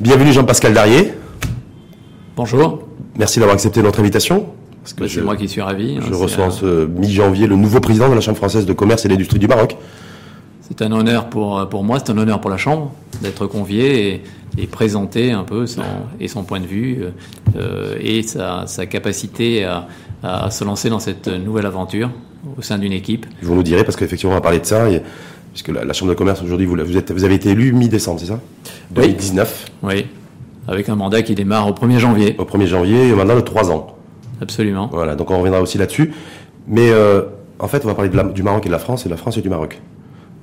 Bienvenue Jean-Pascal Darrier. Bonjour. Merci d'avoir accepté notre invitation. Bah, c'est moi qui suis ravi. Hein, je reçois en ce mi-janvier le nouveau président de la Chambre française de commerce et d'industrie du Maroc. C'est un honneur pour, pour moi, c'est un honneur pour la Chambre d'être convié et, présenter un peu son, et son point de vue euh, et sa, capacité à, se lancer dans cette nouvelle aventure au sein d'une équipe. Vous nous direz, parce qu'effectivement on va parler de ça, puisque la, Chambre de commerce aujourd'hui, vous, vous, vous avez été élu mi-décembre, c'est ça? 2019 Oui, avec un mandat qui démarre au 1er janvier. Au 1er janvier, et maintenant de 3 ans. Absolument. Voilà, donc on reviendra aussi là-dessus. Mais euh, en fait, on va parler du Maroc et de la France, et de la France et du Maroc.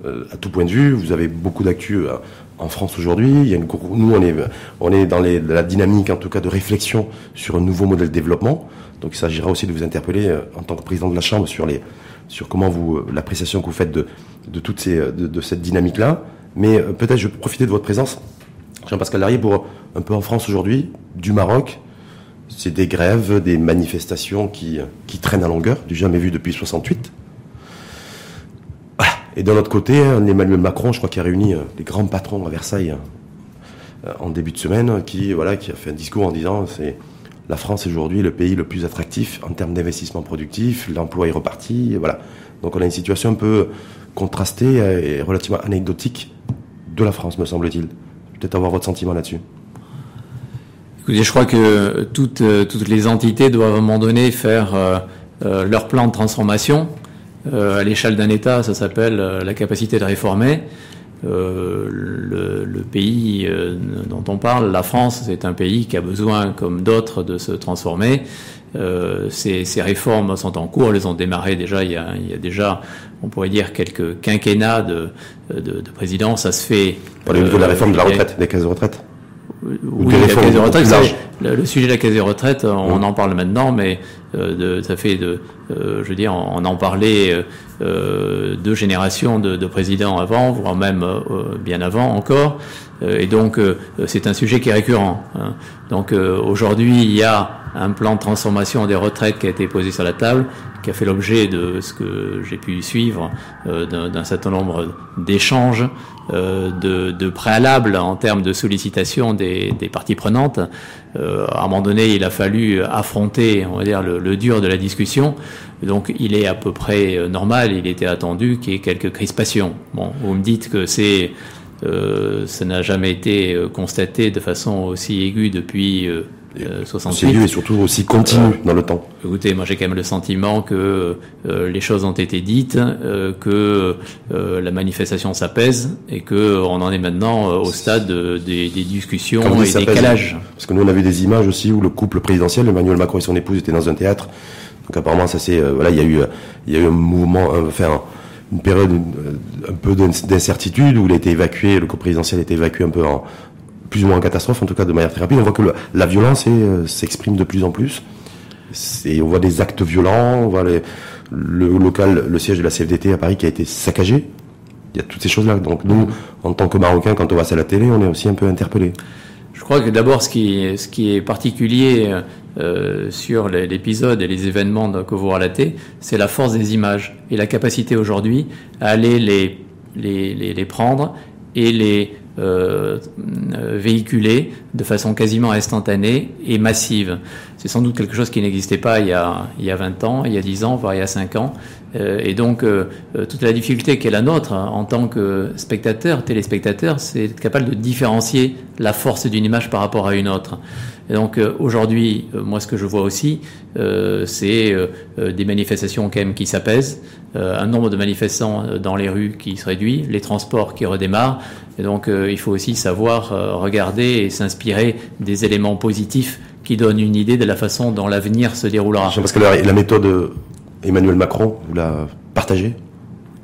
Euh, à tout point de vue, vous avez beaucoup d'actu euh, en France aujourd'hui. Il y a une, nous, on est, on est dans les, la dynamique, en tout cas, de réflexion sur un nouveau modèle de développement. Donc, il s'agira aussi de vous interpeller en tant que président de la Chambre sur les, sur comment vous, l'appréciation que vous faites de, de toutes ces, de, de cette dynamique-là. Mais peut-être, je vais profiter de votre présence, Jean-Pascal Larrier, pour un peu en France aujourd'hui, du Maroc, c'est des grèves, des manifestations qui, traînent à longueur, du jamais vu depuis 68. Et d'un autre côté, Emmanuel Macron, je crois, qui a réuni euh, les grands patrons à Versailles euh, en début de semaine, qui, voilà, qui a fait un discours en disant c'est la France est aujourd'hui le pays le plus attractif en termes d'investissement productif, l'emploi est reparti, voilà. Donc on a une situation un peu contrastée et relativement anecdotique de la France, me semble-t-il. Peut-être avoir votre sentiment là-dessus je crois que toutes, euh, les entités doivent à un moment donné faire euh, euh, leur plan de transformation. à l'échelle d'un État, ça s'appelle la capacité de réformer. le, pays dont on parle, la France, c'est un pays qui a besoin, comme d'autres, de se transformer. Ces, ces, réformes sont en cours, elles ont démarré déjà il y a, il y a déjà, on pourrait dire, quelques quinquennats de, de, de présidence. Ça se fait. Pour le niveau de la réforme de la retraite, des caisses de retraite oui, la caisse de retraite, le, sujet de la caisse de retraite, on en parle maintenant, mais euh, de, ça fait de, euh, je veux dire, on, en parlait euh, deux générations de, de, présidents avant, voire même euh, bien avant encore, euh, et donc c'est un sujet qui est récurrent. Hein. Donc aujourd'hui, il y a un plan de transformation des retraites qui a été posé sur la table, qui a fait l'objet de ce que j'ai pu suivre d'un certain nombre d'échanges euh, de, de préalable en termes de sollicitation des, des parties prenantes. Euh, à un moment donné, il a fallu affronter, on va dire, le, le, dur de la discussion. Donc, il est à peu près euh, normal, il était attendu qu'il y ait quelques crispations. Bon, vous me dites que c'est euh, ça n'a jamais été euh, constaté de façon aussi aiguë depuis euh, 68. et surtout aussi continu euh, dans le temps. Écoutez, moi j'ai quand même le sentiment que euh, les choses ont été dites, euh, que la manifestation s'apaise et que on en est maintenant au stade des, des, discussions et des calages. Parce que nous on a vu des images aussi où le couple présidentiel, Emmanuel Macron et son épouse étaient dans un théâtre. Donc apparemment ça c'est voilà il y a eu il y a eu un mouvement enfin une période un peu d'incertitude où il a été évacué, le couple présidentiel a été évacué un peu en, plus ou moins en catastrophe, en tout cas de manière très rapide. On voit que la violence euh, s'exprime de plus en plus. Et on voit des actes violents, on voit le local, le siège de la CFDT à Paris qui a été saccagé. Il y a toutes ces choses-là. Donc nous, en tant que Marocains, quand on voit ça à la télé, on est aussi un peu interpellés. Je crois que d'abord, ce qui, ce qui est particulier euh, sur l'épisode et les événements que vous relatez, c'est la force des images et la capacité aujourd'hui à aller les, les, les, les prendre et les euh, véhiculés de façon quasiment instantanée et massive. C'est sans doute quelque chose qui n'existait pas il y, a, il y a 20 ans, il y a 10 ans, voire il y a 5 ans. Euh, et donc, euh, toute la difficulté qui est la nôtre hein, en tant que spectateur, téléspectateur, c'est être capable de différencier la force d'une image par rapport à une autre. Et donc euh, aujourd'hui, euh, moi ce que je vois aussi, euh, c'est des manifestations quand même qui s'apaisent, un nombre de manifestants dans les rues qui se réduit, les transports qui redémarrent. Et donc il faut aussi savoir regarder et s'inspirer des éléments positifs qui donnent une idée de la façon dont l'avenir se déroulera. Parce que la méthode Emmanuel Macron, vous la partagez?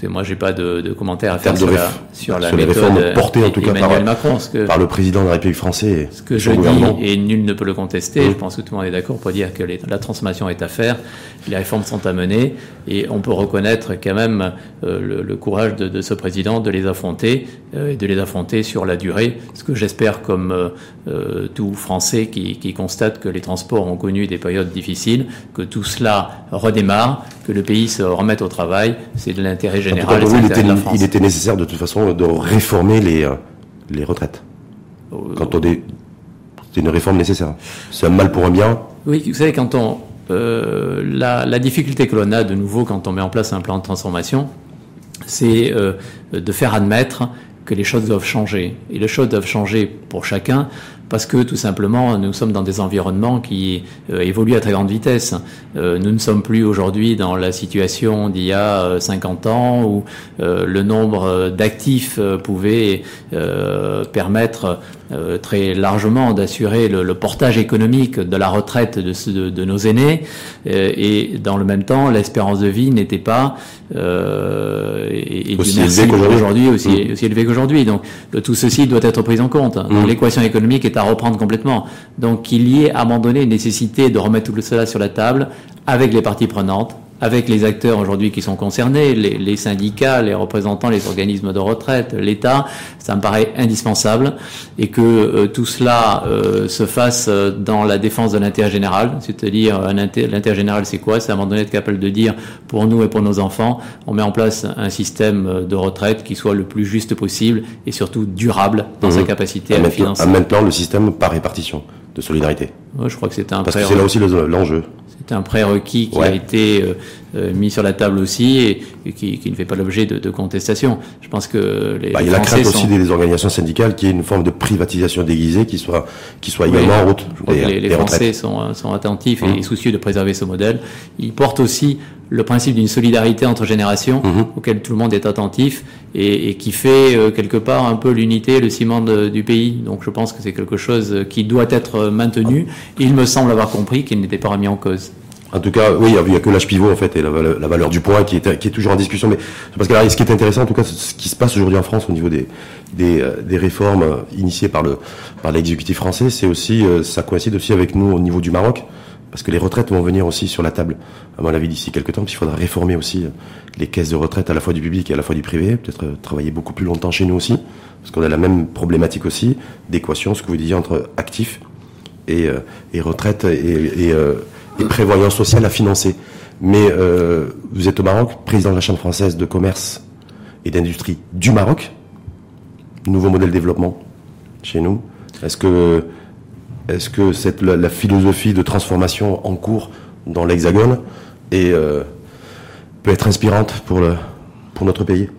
Moi, j'ai pas de, de commentaires à faire sur, la, sur la méthode portées en tout cas par, Macron, par le président de la République française. Ce que je dis et nul ne peut le contester. Je pense que tout le monde est d'accord pour dire que la transformation est à faire, les réformes sont à mener, et on peut reconnaître quand même euh, le, courage de, de, ce président de les affronter euh, et de les affronter sur la durée. Ce que j'espère, comme euh, euh, tout Français qui, qui constate que les transports ont connu des périodes difficiles, que tout cela redémarre, que le pays se remette au travail. C'est de l'intérêt général il, était, nécessaire de toute façon de réformer les, euh, les retraites. Euh, quand on est C'est une réforme nécessaire. C'est un mal pour un bien. Oui, vous savez, quand on euh, la, la, difficulté que l'on a de nouveau quand on met en place un plan de transformation, c'est euh, de faire admettre que les choses doivent changer. Et les choses doivent changer pour chacun parce que tout simplement nous sommes dans des environnements qui euh, évoluent à très grande vitesse. Euh, nous ne sommes plus aujourd'hui dans la situation d'il y a 50 euh, ans où le nombre d'actifs pouvait permettre très largement d'assurer le, portage économique de la retraite de, de, nos aînés et dans le même temps l'espérance de vie n'était pas et, aussi élevé aujourd'hui aussi, mmh. qu'aujourd'hui. Donc tout ceci doit être pris en compte. Mmh. L'équation économique est à reprendre complètement. Donc qu'il y ait à un moment donné une nécessité de remettre tout cela sur la table avec les parties prenantes, avec les acteurs aujourd'hui qui sont concernés, les, syndicats, les représentants, les organismes de retraite, l'État, ça me paraît indispensable et que euh, tout cela euh, se fasse euh, dans la défense de l'intérêt général, c'est-à-dire l'intérêt général c'est quoi? C'est à un moment donné être capable de dire pour nous et pour nos enfants, on met en place un système de retraite qui soit le plus juste possible et surtout durable dans sa mmh. capacité à, à financer. Maintenant le système par répartition de solidarité. je crois que c'est un Parce que c'est là aussi l'enjeu. C'est un prérequis qui a été euh, euh, mis sur la table aussi et, qui, qui, ne fait pas l'objet de, de, contestation. Je pense que les, bah, il y a la crainte aussi des organisations syndicales qui est une forme de privatisation déguisée qui soit qui soit également en route. les, les Français sont, sont attentifs et, et, mmh. soucieux de préserver ce modèle. Ils portent aussi le principe d'une solidarité entre générations mmh. auquel tout le monde est attentif et, et qui fait euh, quelque part un peu l'unité, le ciment de, du pays. Donc je pense que c'est quelque chose qui doit être maintenu. Il me semble avoir compris qu'il n'était pas remis en cause. En tout cas, oui, il n'y a que l'âge pivot en fait et la valeur, du poids qui est, qui est toujours en discussion. Mais parce que ce qui est intéressant, en tout cas, ce qui se passe aujourd'hui en France au niveau des, des, euh, des réformes initiées par le par l'exécutif français, c'est aussi euh, ça coïncide aussi avec nous au niveau du Maroc, parce que les retraites vont venir aussi sur la table. À mon avis, d'ici quelques temps, il faudra réformer aussi les caisses de retraite à la fois du public et à la fois du privé. Peut-être travailler beaucoup plus longtemps chez nous aussi, parce qu'on a la même problématique aussi d'équation, ce que vous disiez entre actifs et, et retraite et, et et prévoyance sociale à financer. Mais euh, vous êtes au Maroc, président de la Chambre française de commerce et d'industrie du Maroc. Nouveau modèle de développement chez nous. Est-ce que, est-ce que cette, la, philosophie de transformation en cours dans l'Hexagone euh, peut être inspirante pour, le, pour notre pays?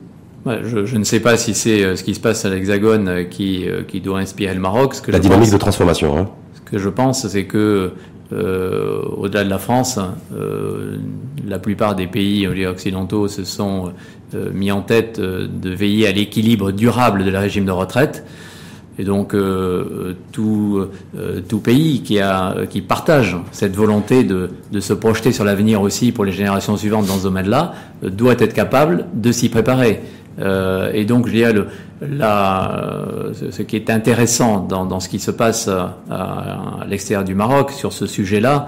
Je, je, ne sais pas si c'est euh, ce qui se passe à l'Hexagone qui, qui doit inspirer le Maroc. Ce que la dynamique de transformation. Hein. Ce que je pense, c'est que euh, au-delà de la France, euh, la plupart des pays occidentaux se sont euh, mis en tête de veiller à l'équilibre durable de la régime de retraite. Et donc tout, tout pays qui, a, qui partage cette volonté de, de se projeter sur l'avenir aussi pour les générations suivantes dans ce domaine-là doit être capable de s'y préparer. Euh, et donc, je dirais, le, la, ce qui est intéressant dans, dans ce qui se passe à, à l'extérieur du Maroc sur ce sujet-là,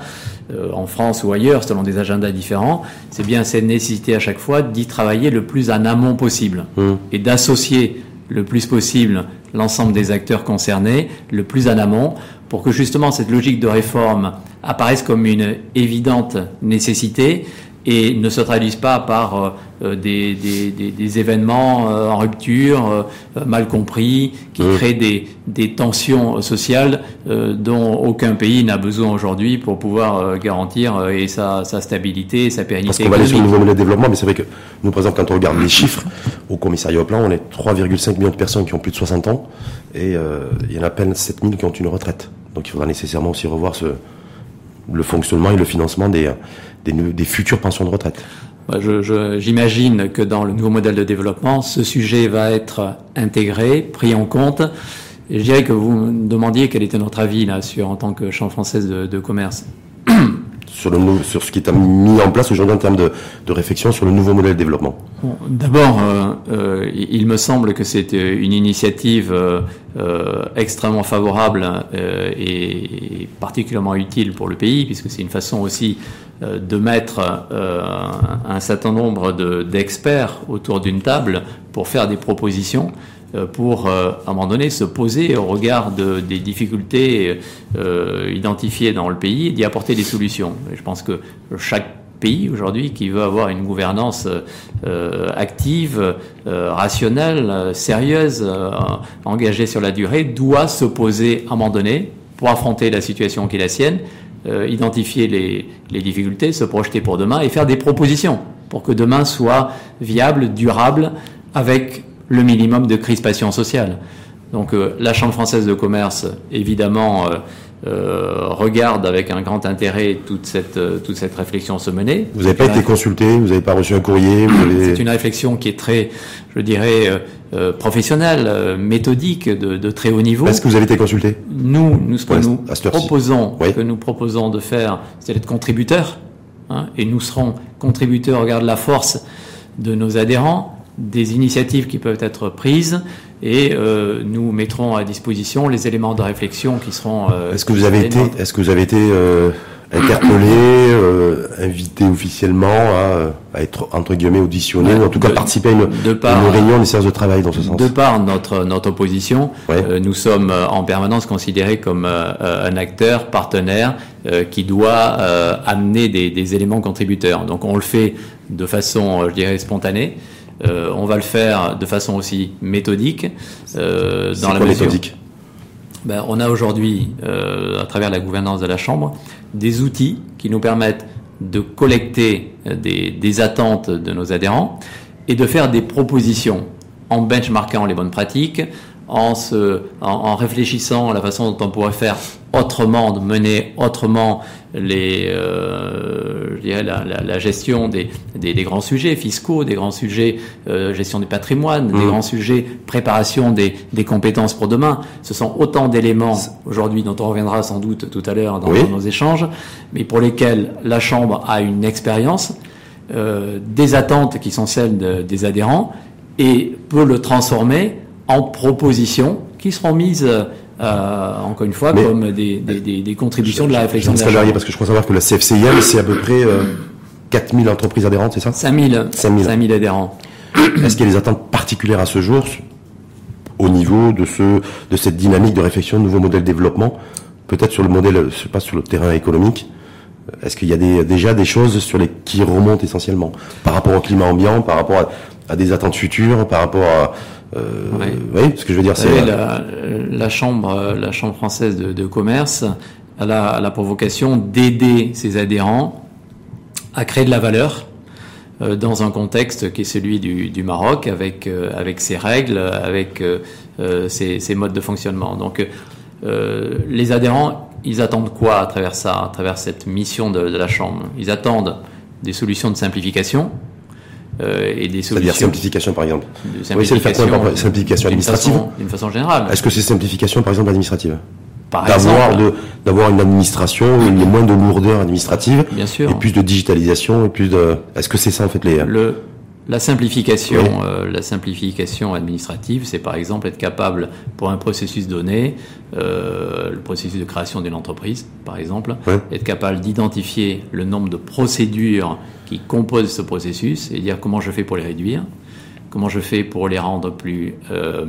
euh, en France ou ailleurs, selon des agendas différents, c'est bien cette nécessité à chaque fois d'y travailler le plus en amont possible mmh. et d'associer le plus possible l'ensemble des acteurs concernés, le plus en amont, pour que justement cette logique de réforme apparaisse comme une évidente nécessité, et ne se traduisent pas par euh, euh, des, des, des, événements euh, en rupture, mal compris, qui mmh. créent des, des tensions sociales dont aucun pays n'a besoin aujourd'hui pour pouvoir garantir et sa, sa stabilité et sa pérennité. Parce qu'on va aller sur le nouveau modèle de développement, mais c'est vrai que nous, par exemple, quand on regarde les chiffres au commissariat au plan, on est 3,5 millions de personnes qui ont plus de 60 ans et il y en a à peine 7 000 qui ont une retraite. Donc il faudra nécessairement aussi revoir le fonctionnement et le financement des, futures pensions de retraite. J'imagine que dans le nouveau modèle de développement, ce sujet va être intégré, pris en compte. Je dirais que vous me demandiez quel était notre avis là sur en tant que chambre française de commerce sur, le, sur ce qui est mis en place aujourd'hui en termes de, réflexion sur le nouveau modèle de développement. D'abord, euh, euh, il me semble que c'est une initiative euh, extrêmement favorable et particulièrement utile pour le pays, puisque c'est une façon aussi de mettre un certain nombre d'experts autour d'une table pour faire des propositions. euh, pour, euh, à un moment donné, se poser au regard de, des difficultés euh, identifiées dans le pays et d'y apporter des solutions. Je pense que chaque pays aujourd'hui qui veut avoir une gouvernance euh, active, euh, rationnelle, sérieuse, engagée sur la durée, doit se poser à un moment donné pour affronter la situation qui est la sienne, euh, identifier les, difficultés, se projeter pour demain et faire des propositions pour que demain soit viable, durable, avec le minimum de crispation sociale. Donc euh, la Chambre française de commerce, évidemment, euh, euh, regarde avec un grand intérêt toute cette, toute cette réflexion se mener. Vous n'avez pas été consulté, vous n'avez pas reçu un courrier C'est une réflexion qui est très, je dirais, professionnelle, méthodique, de, de, très haut niveau. Est-ce que vous avez été consulté Nous, nous, ce que nous proposons, que nous proposons de faire, c'est d'être contributeurs, hein, et nous serons contributeurs, regarde la force de nos adhérents, des initiatives qui peuvent être prises et euh, nous mettrons à disposition les éléments de réflexion qui seront. Euh, est-ce que vous avez été, est-ce que vous avez été euh, interpellé, euh, invité officiellement à, à, être entre guillemets auditionné ou en tout cas participer à une, de par, une réunion des séances de travail dans ce sens? De par notre notre opposition, euh, nous sommes en permanence considérés comme un acteur partenaire qui doit amener des, des éléments contributeurs. Donc on le fait de façon, je dirais, spontanée. Euh, on va le faire de façon aussi méthodique. Euh, dans la méthodique ben, On a aujourd'hui, euh, à travers la gouvernance de la Chambre, des outils qui nous permettent de collecter des, des, attentes de nos adhérents et de faire des propositions en benchmarkant les bonnes pratiques, en, se, en, réfléchissant à la façon dont on pourrait faire autrement, de mener autrement les, euh, la, la, la, gestion des, des, des, grands sujets fiscaux, des grands sujets euh, gestion du patrimoine, des mmh. grands sujets préparation des, des, compétences pour demain. Ce sont autant d'éléments aujourd'hui dont on reviendra sans doute tout à l'heure dans, nos échanges, mais pour lesquels la Chambre a une expérience, euh, des attentes qui sont celles de, des adhérents et peut le transformer en propositions qui seront mises euh, encore une fois comme des, des, des, contributions de la réflexion de la parce que je crois savoir que la CFCIM c'est à peu près euh, 4000 entreprises adhérentes, c'est ça? 5000 5000 5000 adhérents. Est-ce qu'il y a des attentes particulières à ce jour au niveau de ce de cette dynamique de réflexion de nouveaux modèles de développement peut-être sur le modèle je sais pas sur le terrain économique? Est-ce qu'il y a des, déjà des choses sur les qui remontent essentiellement? Par rapport au climat ambiant, par rapport à, à des attentes futures, par rapport à euh, oui. ce que je veux dire, c'est la, la, chambre, la chambre française de, de commerce a la, provocation d'aider ses adhérents à créer de la valeur euh, dans un contexte qui est celui du, du Maroc, avec euh, avec ses règles, avec euh, ses, ses, modes de fonctionnement. Donc, les adhérents, ils attendent quoi à travers ça, à travers cette mission de, de la chambre? Ils attendent des solutions de simplification euh, et des solutions. C'est-à-dire simplification, par exemple. Oui, c'est le fait simplification administrative D'une façon, générale. Est-ce que c'est simplification, par exemple, administrative D'avoir de d'avoir une administration, une moins de lourdeur administrative, Bien sûr. et plus de digitalisation, et plus de. Est-ce que c'est ça en fait les le la simplification, euh, la simplification administrative, c'est par exemple être capable pour un processus donné, euh, le processus de création d'une entreprise, par exemple, être capable d'identifier le nombre de procédures qui composent ce processus et dire comment je fais pour les réduire, comment je fais pour les rendre plus euh,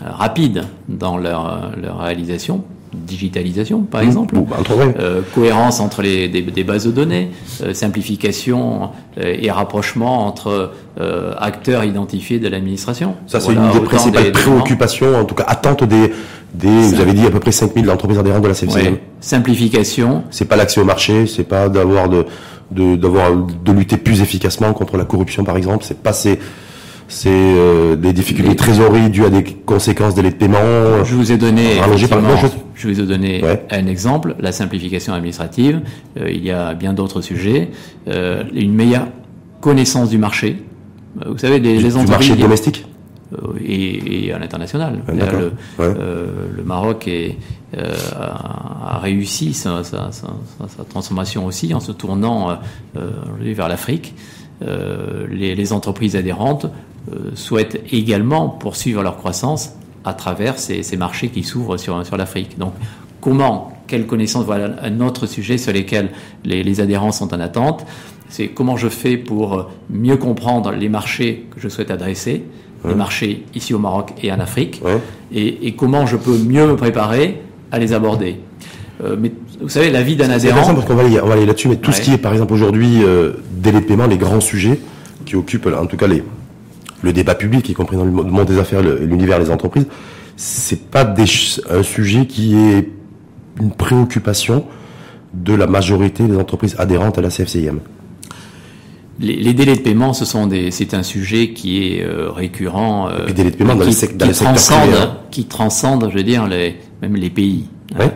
rapides dans leur, leur réalisation, digitalisation, par mmh. exemple, bah, euh, cohérence entre les des, des bases de données, euh, simplification euh, et rapprochement entre euh, acteurs identifiés de l'administration. Ça, c'est une des principales préoccupations, en tout cas attente des, des vous avez dit à peu près 5000 entreprises adhérentes de la CFCM. Ouais. Simplification. C'est pas l'accès au marché, c'est pas d'avoir de d'avoir de, de, lutter plus efficacement contre la corruption, par exemple. C'est pas ces c'est euh, des difficultés de trésorerie dues à des conséquences délais de paiement. Je vous ai donné, par je... je... vous ai donné un exemple, la simplification administrative. Euh, il y a bien d'autres sujets. Euh, une meilleure connaissance du marché. Euh, vous savez, les, du, les marché domestique euh, et, et, à l'international. Ah, le, ouais. le, Maroc est, a, a, réussi sa, sa, sa, sa, transformation aussi en se tournant vers l'Afrique. Les, les entreprises adhérentes euh, souhaitent également poursuivre leur croissance à travers ces, ces marchés qui s'ouvrent sur, sur l'Afrique. Donc, comment, quelle connaissance, voilà un autre sujet sur lequel les, les adhérents sont en attente, c'est comment je fais pour mieux comprendre les marchés que je souhaite adresser, ouais. les marchés ici au Maroc et en Afrique, ouais. et, et, comment je peux mieux me préparer à les aborder. Euh, mais vous savez, la vie d'un adhérent. Parce qu'on va aller, aller là-dessus, mais tout ouais. ce qui est, par exemple, aujourd'hui, euh, délai de paiement, les grands sujets qui occupent, en tout cas, les, le débat public, y compris dans le monde des affaires l'univers des entreprises, c'est pas des, un sujet qui est une préoccupation de la majorité des entreprises adhérentes à la CFCIM les, délais de paiement, ce sont des, c'est un sujet qui est euh, récurrent, euh, les délais de paiement qui, dans, qui, transcende, hein. qui transcende, je veux dire, les, même les pays. Hein.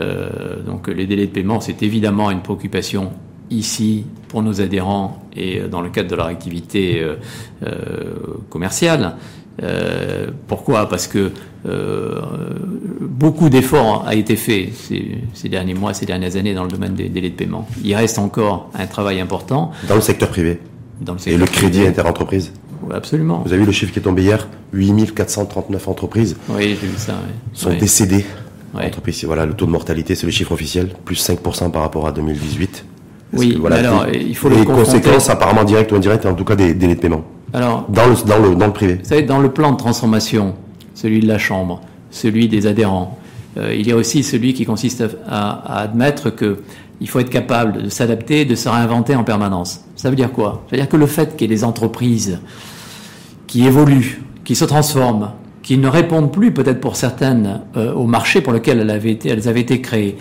Euh, donc les délais de paiement, c'est évidemment une préoccupation ici pour nos adhérents et dans le cadre de leur activité euh, euh, commerciale. Euh, pourquoi? Parce que euh, beaucoup d'efforts a été fait ces, ces, derniers mois, ces dernières années dans le domaine des délais de paiement. Il reste encore un travail important. Dans le secteur privé dans le secteur Et le crédit interentreprise oui, Absolument. Vous avez vu le chiffre qui est tombé hier? 8439 entreprises oui, j'ai vu ça, sont décédées. Entreprises, voilà, le taux de mortalité, c'est le chiffre officiel, plus 5% par rapport à 2018. Oui, voilà, alors il faut les conséquences apparemment directes ou indirectes, en tout cas des délais de paiement. Alors, dans le, dans le, dans le privé. Vous savez, dans le plan de transformation, celui de la Chambre, celui des adhérents, euh, il y a aussi celui qui consiste à, à, admettre que il faut être capable de s'adapter, de se réinventer en permanence. Ça veut dire quoi? Ça veut dire que le fait qu'il y ait des entreprises qui évoluent, qui se transforment, qui ne répondent plus peut-être pour certaines euh, au marché pour lequel elles avaient été, elles avaient été créées,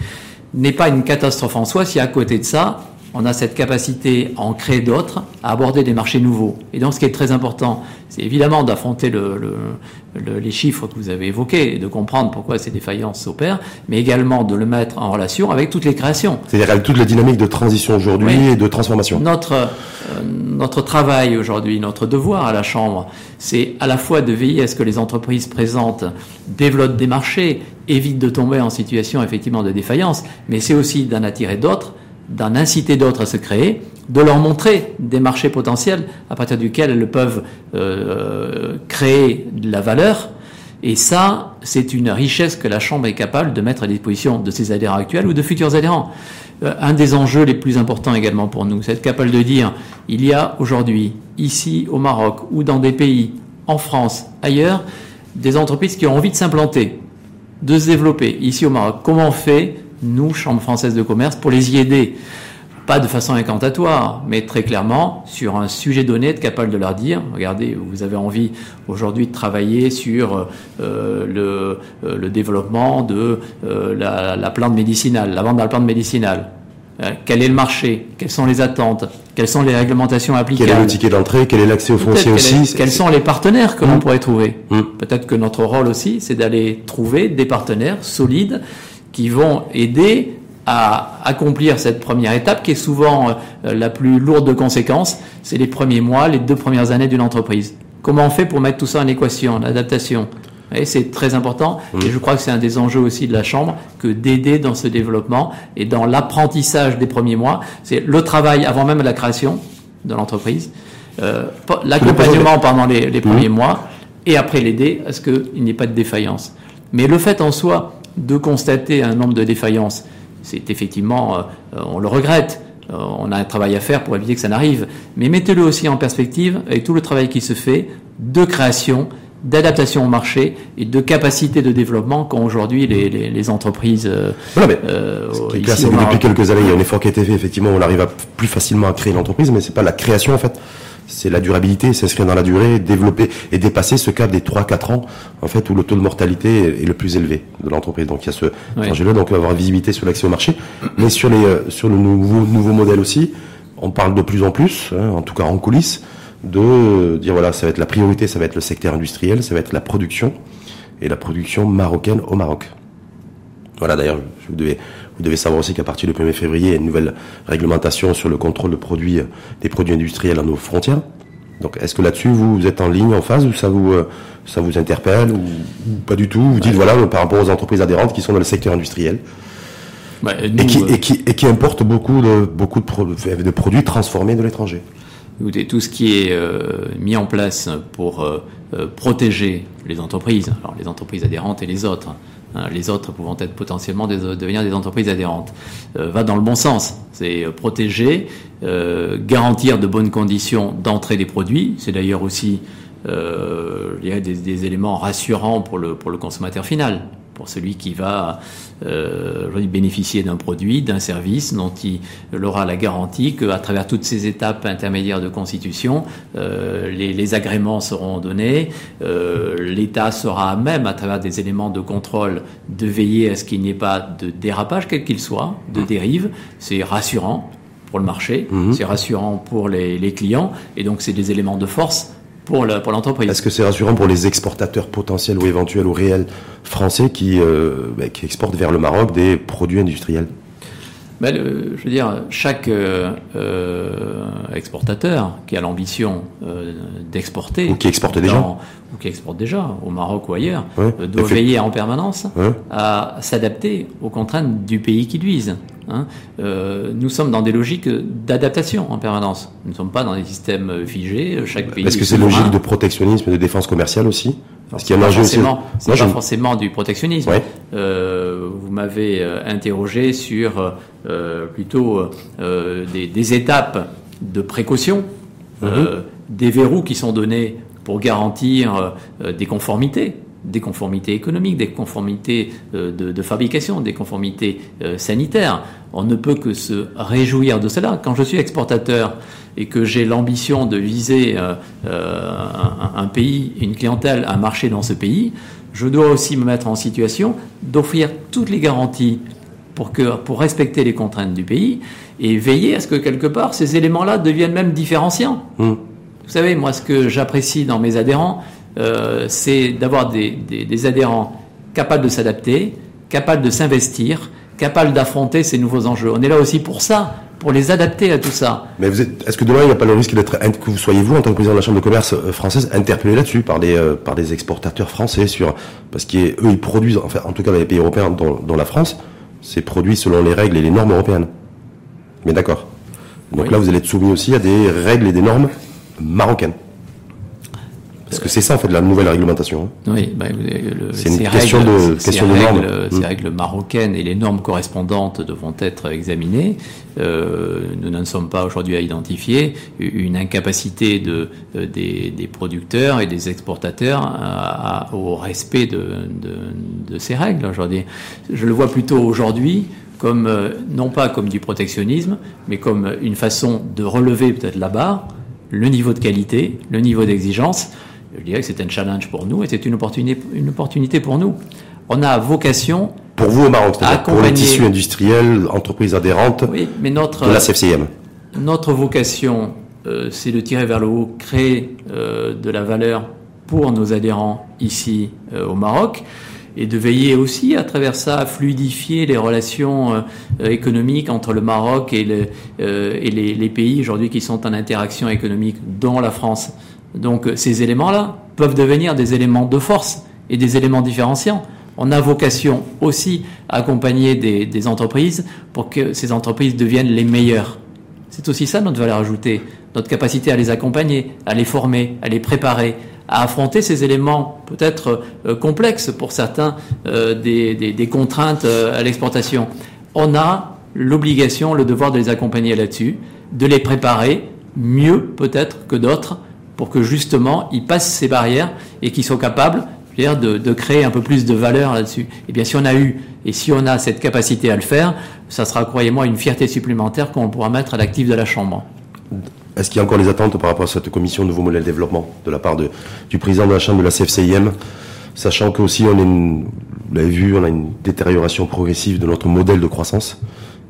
n'est pas une catastrophe en soi si à côté de ça, on a cette capacité à en créer d'autres, à aborder des marchés nouveaux. Et donc, ce qui est très important, c'est évidemment d'affronter le, les chiffres que vous avez évoqués et de comprendre pourquoi ces défaillances s'opèrent, mais également de le mettre en relation avec toutes les créations. C'est-à-dire avec toute la dynamique de transition aujourd'hui et de transformation. Notre, euh, notre travail aujourd'hui, notre devoir à la Chambre, c'est à la fois de veiller à ce que les entreprises présentes développent des marchés, évitent de tomber en situation effectivement de défaillance, mais c'est aussi d'en attirer d'autres d'en inciter d'autres à se créer, de leur montrer des marchés potentiels à partir duquel elles peuvent euh, créer de la valeur. Et ça, c'est une richesse que la Chambre est capable de mettre à disposition de ses adhérents actuels ou de futurs adhérents. Euh, un des enjeux les plus importants également pour nous, c'est être capable de dire, il y a aujourd'hui, ici au Maroc ou dans des pays, en France, ailleurs, des entreprises qui ont envie de s'implanter, de se développer ici au Maroc. Comment on fait nous, Chambre française de commerce, pour les y aider. Pas de façon incantatoire, mais très clairement sur un sujet donné, être capable de leur dire, regardez, vous avez envie aujourd'hui de travailler sur euh, le, euh, le, développement de euh, la, la, plante médicinale, la vente de la plante médicinale. quel est le marché? Quelles sont les attentes? Quelles sont les réglementations applicables Quel est le ticket d'entrée? Quel est l'accès au foncier aussi? Quels sont les partenaires que l'on mmh. pourrait trouver? Mmh. Peut-être que notre rôle aussi, c'est d'aller trouver des partenaires solides qui vont aider à accomplir cette première étape qui est souvent euh, la plus lourde de conséquences, c'est les premiers mois, les deux premières années d'une entreprise. Comment on fait pour mettre tout ça en équation, en adaptation? C'est très important et je crois que c'est un des enjeux aussi de la Chambre que d'aider dans ce développement et dans l'apprentissage des premiers mois. C'est le travail avant même la création de l'entreprise, euh, l'accompagnement pendant les, les premiers mois et après l'aider à ce qu'il n'y ait pas de défaillance. Mais le fait en soi de constater un nombre de défaillances, c'est effectivement, euh, on le regrette. Euh, on a un travail à faire pour éviter que ça n'arrive. Mais mettez-le aussi en perspective avec tout le travail qui se fait de création, d'adaptation au marché et de capacité de développement qu'ont aujourd'hui les, les, entreprises. Euh, voilà, mais ce qui est clair, c'est que depuis quelques années, il y a un effort qui a été fait. Effectivement, on arrive à plus facilement à créer l'entreprise, mais c'est pas la création en fait c'est la durabilité, s'inscrire dans la durée, développer et dépasser ce cap des 3-4 ans, en fait, où le taux de mortalité est le plus élevé de l'entreprise. Donc il y a ce enjeu-là, donc on va avoir visibilité sur l'accès au marché, mais sur les euh, sur le nouveau nouveau modèle aussi, on parle de plus en plus, hein, en tout cas en coulisses, de dire voilà, ça va être la priorité, ça va être le secteur industriel, ça va être la production et la production marocaine au Maroc. Voilà, d'ailleurs, vous devez vous devez savoir aussi qu'à partir du 1er février, il y a une nouvelle réglementation sur le contrôle de produits, des produits industriels à nos frontières. Donc, est-ce que là-dessus, vous, êtes en ligne, en phase, ou ça vous, euh, ça vous interpelle, ou, pas du tout? Vous dites, voilà, par rapport aux entreprises adhérentes qui sont dans le secteur industriel, et, qui, euh, et, qui, et, qui, importent beaucoup de, beaucoup de, de produits transformés de l'étranger. Écoutez, tout ce qui est euh, mis en place pour protéger les entreprises, alors les entreprises adhérentes et les autres, Hein, les autres pouvant être potentiellement devenir des entreprises adhérentes, euh, va dans le bon sens. C'est euh, protéger, euh, garantir de bonnes conditions d'entrée des produits. C'est d'ailleurs aussi il y a des, éléments rassurants pour le, pour le consommateur final. Pour celui qui va euh, bénéficier d'un produit, d'un service dont il, aura la garantie qu'à travers toutes ces étapes intermédiaires de constitution, euh, les, les, agréments seront donnés, euh, l'État sera même, à travers des éléments de contrôle, de veiller à ce qu'il n'y ait pas de dérapage, quel qu'il soit, de dérive. C'est rassurant pour le marché, mhm. c'est rassurant pour les, les clients, et donc c'est des éléments de force pour l'entreprise. Est-ce que c'est rassurant pour les exportateurs potentiels ou éventuels ou réels français qui, euh, bah, qui exportent vers le Maroc des produits industriels? Ben, je veux dire, chaque euh, euh, exportateur qui a l'ambition d'exporter, ou qui exporte déjà, ou qui exporte déjà au Maroc ou ailleurs, doit veiller en permanence à s'adapter aux contraintes du pays qu'il vise. Hein. Euh, nous sommes dans des logiques d'adaptation en permanence. Nous ne sommes pas dans des systèmes figés. Chaque pays. Est-ce que c'est logique de protectionnisme et de défense commerciale aussi Parce qu'il y a un enjeu C'est pas forcément du protectionnisme. Euh, vous m'avez euh, interrogé sur plutôt des, étapes de précaution, mhm. des verrous qui sont donnés pour garantir des conformités des conformités économiques, des conformités euh, de, fabrication, des conformités euh, sanitaires. On ne peut que se réjouir de cela. Quand je suis exportateur et que j'ai l'ambition de viser euh, un, pays, une clientèle, un marché dans ce pays, je dois aussi me mettre en situation d'offrir toutes les garanties pour, que, pour respecter les contraintes du pays et veiller à ce que quelque part ces éléments-là deviennent même différenciants. Mmh. Vous savez, moi, ce que j'apprécie dans mes adhérents, euh, c'est d'avoir des, adhérents capables de s'adapter, capables de s'investir, capables d'affronter ces nouveaux enjeux. On est là aussi pour ça, pour les adapter à tout ça. Mais vous êtes, est-ce que demain il n'y a pas le risque d'être, que vous soyez vous en tant que président de la Chambre de commerce euh, française interpellé là-dessus par des euh, par des exportateurs français sur parce qu'eux ils produisent, enfin en tout cas dans les pays européens, dont, la France, c'est produit selon les règles et les normes européennes. Mais d'accord. Donc là vous allez être soumis aussi à des règles et des normes marocaines. Que c'est ça, en fait, la nouvelle réglementation. Hein. Oui, bah, c'est une question de, question de normes. Ces mm. règles marocaines et les normes correspondantes devront être examinées. Euh, nous n'en sommes pas aujourd'hui à identifier une incapacité de, euh, des, producteurs et des exportateurs au respect de, de, ces règles aujourd'hui. Je le vois plutôt aujourd'hui comme, euh, non pas comme du protectionnisme, mais comme une façon de relever peut-être la barre, le niveau de qualité, le niveau d'exigence, je dirais que c'est un challenge pour nous et c'est une opportunité, une opportunité pour nous. On a vocation. Pour vous au Maroc, c'est-à-dire pour les tissus industriels, entreprises adhérentes oui, mais notre, de la CFCM. Notre vocation, euh, c'est de tirer vers le haut, créer euh, de la valeur pour nos adhérents ici euh, au Maroc et de veiller aussi à travers ça à fluidifier les relations économiques entre le Maroc et, le, et les, les, pays aujourd'hui qui sont en interaction économique, dont la France. Donc ces éléments-là peuvent devenir des éléments de force et des éléments différenciants. On a vocation aussi à accompagner des, entreprises pour que ces entreprises deviennent les meilleures. C'est aussi ça notre valeur ajoutée, notre capacité à les accompagner, à les former, à les préparer, à affronter ces éléments peut-être euh, complexes pour certains euh, des, contraintes euh, à l'exportation. On a l'obligation, le devoir de les accompagner là-dessus, de les préparer mieux peut-être que d'autres pour que justement ils passent ces barrières et qu'ils soient capables de, de, créer un peu plus de valeur là-dessus. Et eh bien si on a eu et si on a cette capacité à le faire, ça sera, croyez-moi, une fierté supplémentaire qu'on pourra mettre à l'actif de la Chambre. Est-ce qu'il y a encore les attentes par rapport à cette commission Nouveau Modèle Développement de la part de, du président de la Chambre de la CFCIM, sachant qu'aussi on est vous l'avez vu, on a une détérioration progressive de notre modèle de croissance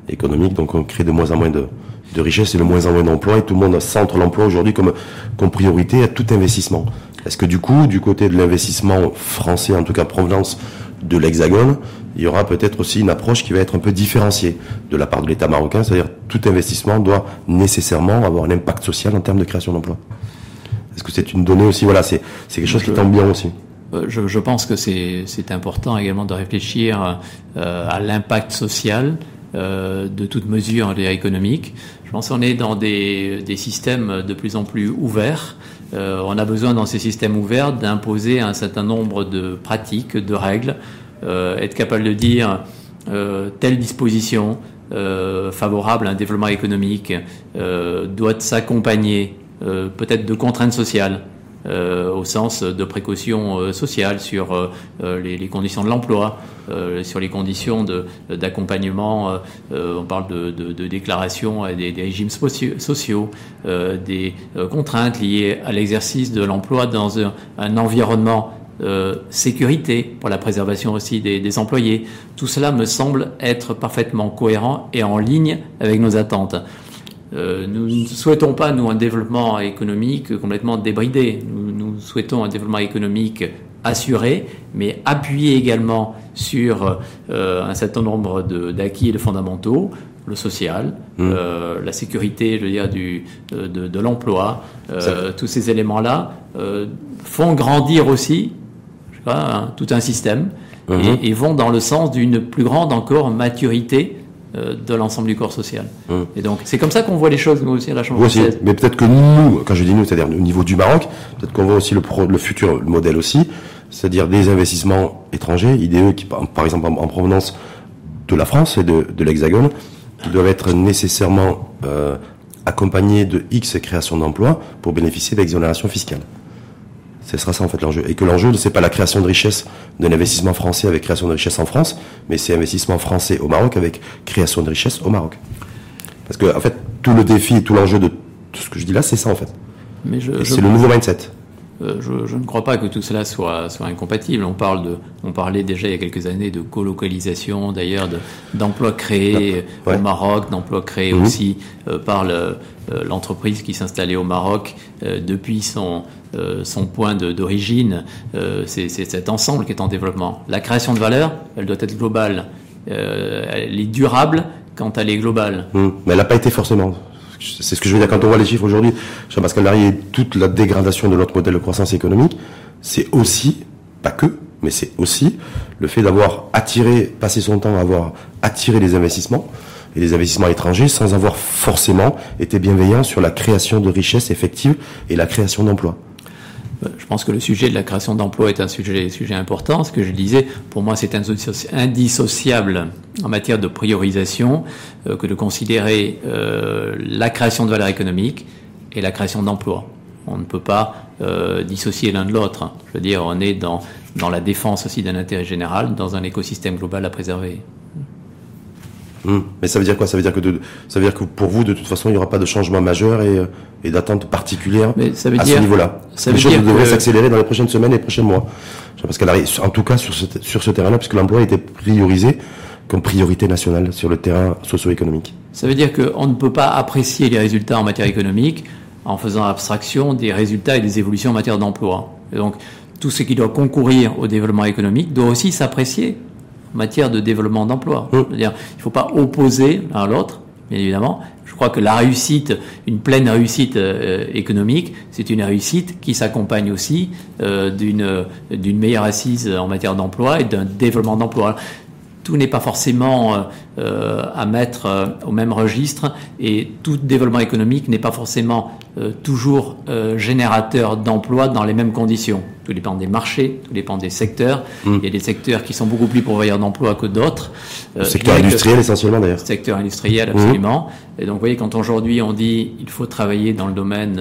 économique, donc on crée de moins en moins de, de richesse et de moins en moins d'emplois et tout le monde centre l'emploi aujourd'hui comme, comme priorité à tout investissement. Est-ce que du coup, du côté de l'investissement français, en tout cas provenance de l'Hexagone, il y aura peut-être aussi une approche qui va être un peu différenciée de la part de l'État marocain, c'est-à-dire tout investissement doit nécessairement avoir un impact social en termes de création d'emplois. Est-ce que c'est une donnée aussi? Voilà, c'est quelque chose qui tombe bien aussi. Euh, je, je pense que c'est important également de réfléchir euh, à l'impact social euh, de toute mesure économique. Je pense qu'on est dans des, des, systèmes de plus en plus ouverts. Euh, on a besoin dans ces systèmes ouverts d'imposer un certain nombre de pratiques, de règles, euh, être capable de dire telle disposition favorable à un développement économique doit s'accompagner peut-être de contraintes sociales au sens de précaution sociale sur les, conditions de l'emploi, sur les conditions d'accompagnement. on parle de, de, de déclaration des, régimes sociaux, des contraintes liées à l'exercice de l'emploi dans un, un environnement euh, sécurité, pour la préservation aussi des, employés. Tout cela me semble être parfaitement cohérent et en ligne avec nos attentes. Euh, nous ne souhaitons pas, nous, un développement économique complètement débridé. Nous, souhaitons un développement économique assuré, mais appuyé également sur euh, un certain nombre d'acquis et de fondamentaux, le social, mmh. la sécurité, je veux dire, du, de, de l'emploi, tous ces éléments-là font grandir aussi Hein, tout un système, mhm. et, vont dans le sens d'une plus grande encore maturité euh, de l'ensemble du corps social. Mhm. Et donc, c'est comme ça qu'on voit les choses, nous aussi, à la Chambre aussi, Mais peut-être que nous, quand je dis nous, c'est-à-dire au niveau du Maroc, peut-être qu'on voit aussi le, le futur modèle aussi, c'est-à-dire des investissements étrangers, idéeux, qui, par exemple, en, provenance de la France et de, de l'Hexagone, qui doivent être nécessairement euh, accompagnés de X créations d'emplois pour bénéficier d'exonération fiscale. Ce sera ça en fait l'enjeu. Et que l'enjeu, c'est pas la création de richesse d'un investissement français avec création de richesse en France, mais c'est investissement français au Maroc avec création de richesse au Maroc. Parce que en fait, tout le défi et tout l'enjeu de tout ce que je dis là, c'est ça en fait. Mais c'est le nouveau mindset. Euh, je, ne crois pas que tout cela soit, soit incompatible. On, parle de, on parlait déjà il y a quelques années de colocalisation, d'ailleurs d'emplois créés au Maroc, d'emplois créés mhm. aussi euh, par euh, l'entreprise qui s'installait au Maroc depuis son, son point d'origine. C'est cet ensemble qui est en développement. La création de valeur, elle doit être globale. elle est durable quand elle est globale. Mhm. Mais elle n'a pas été forcément. C'est ce que je veux dire quand on voit les chiffres aujourd'hui. Jean-Pascal Larry et toute la dégradation de notre modèle de croissance économique, c'est aussi, pas que, mais c'est aussi le fait d'avoir attiré, passé son temps à avoir attiré les investissements et les investissements étrangers sans avoir forcément été bienveillant sur la création de richesses effectives et la création d'emplois. Euh, je pense que le sujet de la création d'emplois est un sujet, important. Ce que je disais, pour moi, c'est indissociable en matière de priorisation euh, que de considérer euh, la création de valeur économique et la création d'emplois. On ne peut pas dissocier l'un de l'autre. Je veux dire, on est dans la défense aussi d'un intérêt général, dans un écosystème global à préserver. Hum. Mais ça veut dire quoi? Ça veut dire que ça veut dire que pour vous, de toute façon, il n'y aura pas de changement majeur et, euh, et d'attente particulière à ce niveau-là. Les choses devraient s'accélérer dans les prochaines semaines et les prochains mois. Parce qu'elle arrive, en tout cas sur ce, sur ce terrain-là, puisque l'emploi a été priorisé comme priorité nationale sur le terrain socio-économique. Ça veut dire qu'on ne peut pas apprécier les résultats en matière économique en faisant abstraction des résultats et des évolutions en matière d'emploi. Donc, tout ce qui doit concourir au développement économique doit aussi s'apprécier matière de développement d'emploi. Mmh. il ne faut pas opposer l'un à l'autre, bien évidemment. Je crois que la réussite, une pleine réussite euh, économique, c'est une réussite qui s'accompagne aussi euh, d'une d'une meilleure assise en matière d'emploi et d'un développement d'emploi tout n'est pas forcément euh, euh, à mettre euh, au même registre et tout développement économique n'est pas forcément toujours générateur d'emplois dans les mêmes conditions. Tout dépend des marchés, tout dépend des secteurs. Hmm. Il y a des secteurs qui sont beaucoup plus pourvoyeurs d'emplois que d'autres. Le secteur industriel essentiellement d'ailleurs. Secteur industriel hmm. absolument. Et donc vous voyez quand aujourd'hui on dit il faut travailler dans le domaine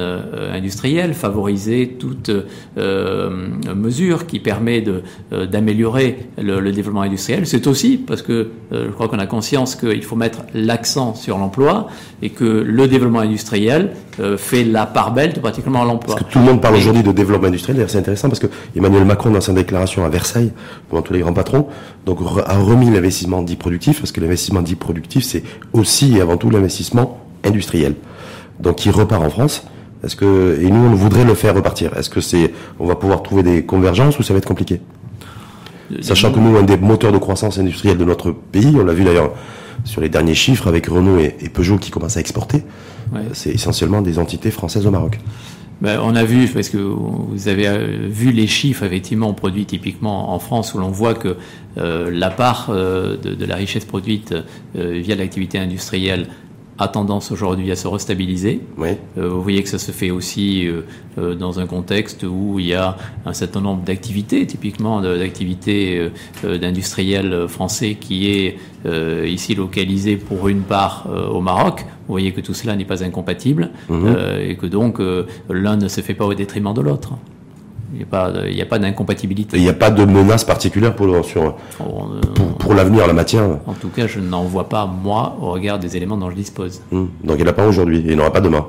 industriel, favoriser toute mesure qui permet de d'améliorer le, le développement industriel, c'est aussi parce que euh, je crois qu'on a conscience qu'il faut mettre l'accent sur l'emploi et que le développement industriel euh, fait la part belle de pratiquement l'emploi. Parce que tout le monde parle aujourd'hui de développement industriel, c'est intéressant parce que Emmanuel Macron, dans sa déclaration à Versailles, devant tous les grands patrons, donc a remis l'investissement dit productif, parce que l'investissement dit productif, c'est aussi et avant tout l'investissement industriel. Donc il repart en France. Est-ce que et nous on voudrait le faire repartir Est-ce que c'est on va pouvoir trouver des convergences ou ça va être compliqué? Sachant que nous, un des moteurs de croissance industrielle de notre pays, on l'a vu d'ailleurs sur les derniers chiffres avec Renault et, Peugeot qui commencent à exporter, c'est essentiellement des entités françaises au Maroc. Ben, on a vu, parce que vous avez euh, vu les chiffres, effectivement, produits typiquement en France, où l'on voit que euh, la part euh, de, la richesse produite via l'activité industrielle a tendance aujourd'hui à se restabiliser. Euh, vous voyez que ça se fait aussi euh, euh, dans un contexte où il y a un certain nombre d'activités, typiquement d'activités d'industriels français qui est ici localisé pour une part au Maroc. Vous voyez que tout cela n'est pas incompatible mhm. et que donc l'un ne se fait pas au détriment de l'autre. Il n'y a pas, il n'y a pas d'incompatibilité. Il n'y a pas de menace particulière pour, sur, pour, pour l'avenir en la matière En tout cas, je n'en vois pas, moi, au regard des éléments dont je dispose. Hum. Donc il n'y en a pas aujourd'hui, et il n'y en aura pas demain.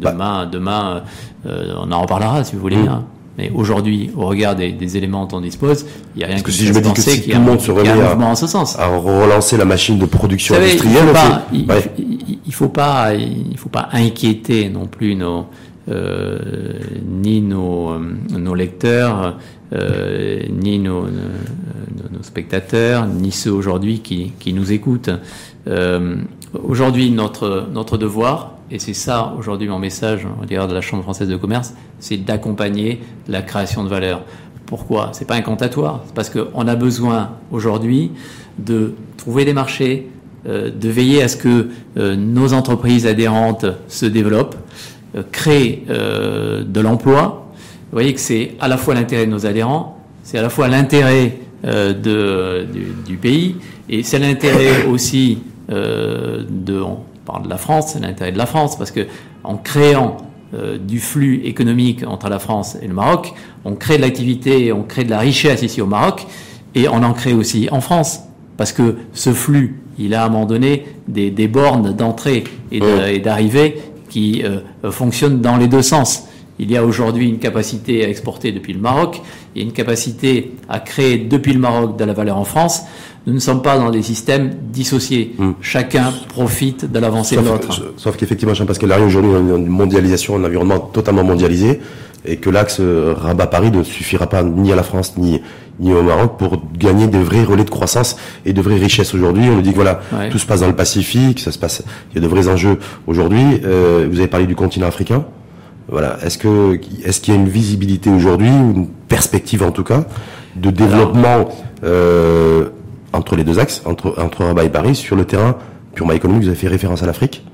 demain, demain euh, on en reparlera si vous voulez. Hein. Mais aujourd'hui, au regard des, des, éléments dont on dispose, il n'y a rien Parce que si je me dis que si tout le monde se remet à, en ce sens. à relancer la machine de production industrielle, il ne faut, pas, il faut pas inquiéter non plus nos, euh, ni nos, nos lecteurs, euh, ni nos, nos, spectateurs, ni ceux aujourd'hui qui, qui nous écoutent. Euh, aujourd'hui, notre, notre devoir, et c'est ça aujourd'hui mon message au regard de la Chambre française de commerce, c'est d'accompagner la création de valeur. Pourquoi? C'est pas incantatoire, c'est parce qu'on a besoin aujourd'hui de trouver des marchés, euh, de veiller à ce que euh, nos entreprises adhérentes se développent, euh, créent de l'emploi. Vous voyez que c'est à la fois l'intérêt de nos adhérents, c'est à la fois l'intérêt de, du, du, pays, et c'est l'intérêt aussi de, parle de la France, c'est l'intérêt de la France, parce que en créant euh, du flux économique entre la France et le Maroc, on crée de l'activité, on crée de la richesse ici au Maroc, et on en crée aussi en France, parce que ce flux, il a à un moment donné des, des bornes d'entrée et d'arrivée qui euh, fonctionnent dans les deux sens. Il y a aujourd'hui une capacité à exporter depuis le Maroc, il y a une capacité à créer depuis le Maroc de la valeur en France. Nous ne sommes pas dans des systèmes dissociés. Hmm. Chacun profite de l'avancée de l'autre. Sauf qu'effectivement, Jean-Pascal Larry, aujourd'hui, on a une mondialisation, un environnement totalement mondialisé, et que l'axe euh, Rabat-Paris ne suffira pas ni à la France ni, ni au Maroc pour gagner des vrais relais de croissance et de vraies richesses aujourd'hui. On nous dit que voilà, tout se passe dans le Pacifique, ça se passe, il y a de vrais enjeux aujourd'hui. Euh, vous avez parlé du continent africain. Voilà. Est-ce que est-ce qu'il y a une visibilité aujourd'hui, une perspective en tout cas, de développement euh, entre les deux axes, entre, entre Rabat et Paris, sur le terrain purement économique, vous avez fait référence à l'Afrique.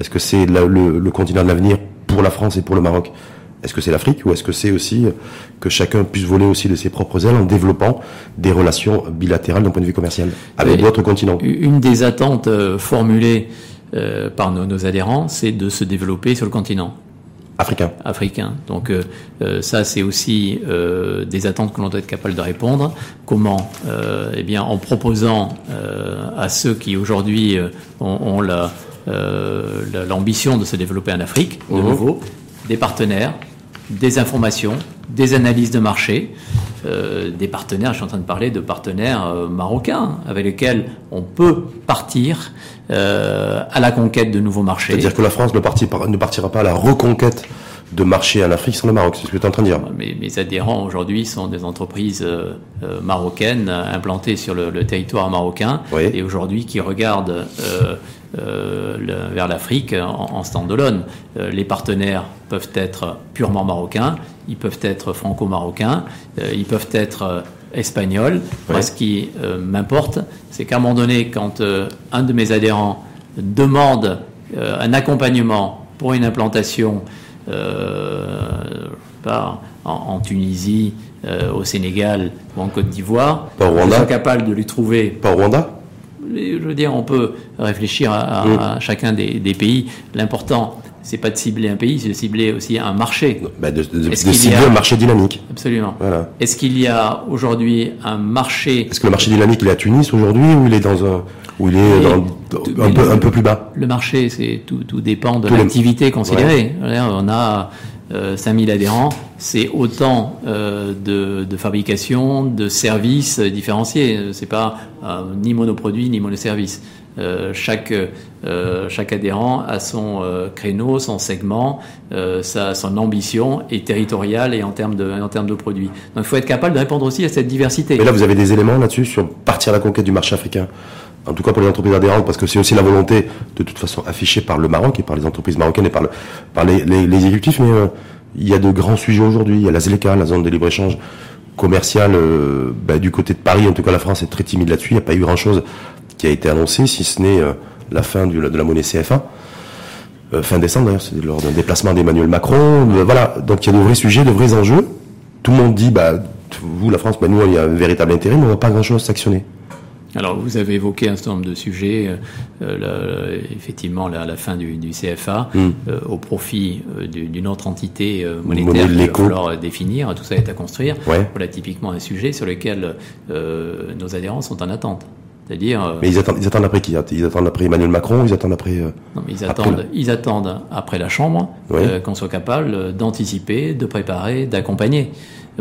Est-ce que c'est le, continent de l'avenir pour la France et pour le Maroc? Est-ce que c'est l'Afrique ou est-ce que c'est aussi que chacun puisse voler aussi de ses propres ailes en développant des relations bilatérales d'un point de vue commercial avec d'autres continents? Une des attentes euh, formulées euh, par nos adhérents, c'est de se développer sur le continent africain. Africain. Donc euh, euh, ça, c'est aussi euh, des attentes que l'on doit être capable de répondre. Comment Eh bien, en proposant à ceux qui aujourd'hui ont, l'ambition de se développer en Afrique, de mhm. nouveau, des partenaires, des informations, des analyses de marché, des partenaires, je suis en train de parler de partenaires marocains avec lesquels on peut partir euh, à la conquête de nouveaux marchés. C'est-à-dire que la France ne partira pas à la reconquête de marchés en Afrique sans le Maroc, c'est ce que tu es en train de dire. Mes, mes adhérents aujourd'hui sont des entreprises euh, euh, marocaines implantées sur le, le territoire marocain et aujourd'hui qui regardent euh, le, vers l'Afrique en, en stand-alone. les partenaires peuvent être purement marocains, ils peuvent être franco-marocains, ils peuvent être espagnol. Moi, ce qui euh, m'importe, c'est qu'à un moment donné, quand euh, un de mes adhérents demande euh, un accompagnement pour une implantation pas, en, Tunisie, au Sénégal ou en Côte d'Ivoire, je suis capable de lui trouver. Pas au Rwanda je veux dire, on peut réfléchir à, mm. chacun des, des pays. L'important, c'est pas de cibler un pays, c'est de cibler aussi un marché. Bah de, cibler un marché dynamique. Absolument. Voilà. Est-ce qu'il y a aujourd'hui un marché Est-ce que le marché dynamique il est à Tunis aujourd'hui ou il est dans un ou il est dans, un, peu, un, peu, plus bas? Le marché, c'est tout, tout dépend de l'activité considérée. On a euh, 5000 adhérents, c'est autant euh, de, de, fabrication, de services différenciés. C'est pas euh, ni monoproduit ni monoservice. Euh, chaque, euh, chaque adhérent a son euh, créneau, son segment, sa, son ambition est territoriale et en termes de, en termes de produits. Donc il faut être capable de répondre aussi à cette diversité. Mais là, vous avez des éléments là-dessus sur partir à la conquête du marché africain en tout cas pour les entreprises adhérentes, parce que c'est aussi la volonté, de toute façon, affichée par le Maroc et par les entreprises marocaines et par, le, par les, les, les exécutifs, mais il y a de grands sujets aujourd'hui. Il y a la ZLECA, la zone de libre-échange commercial, bah, du côté de Paris, en tout cas la France est très timide là-dessus, il n'y a pas eu grand-chose qui a été annoncé, si ce n'est euh, la fin de la monnaie CFA. Euh, fin décembre d'ailleurs, c'est lors d'un déplacement d'Emmanuel Macron. Euh, voilà, donc il y a de vrais sujets, de vrais enjeux. Tout le monde dit, bah, vous, la France, bah, nous, il y a un véritable intérêt, mais on n'a pas grand-chose à s'actionner. Alors, vous avez évoqué un certain nombre de sujets, euh, effectivement la, la, fin du, du CFA mm. euh, au profit euh, d'une autre entité monétaire qu'il va falloir définir. Tout ça est à construire. Ouais. Voilà typiquement un sujet sur lequel nos adhérents sont en attente. C'est-à-dire. Mais ils attendent, ils attendent après qui? Ils attendent après Emmanuel Macron Ils attendent après. non, mais ils attendent, après ils attendent après la Chambre qu'on soit capable d'anticiper, de préparer, d'accompagner.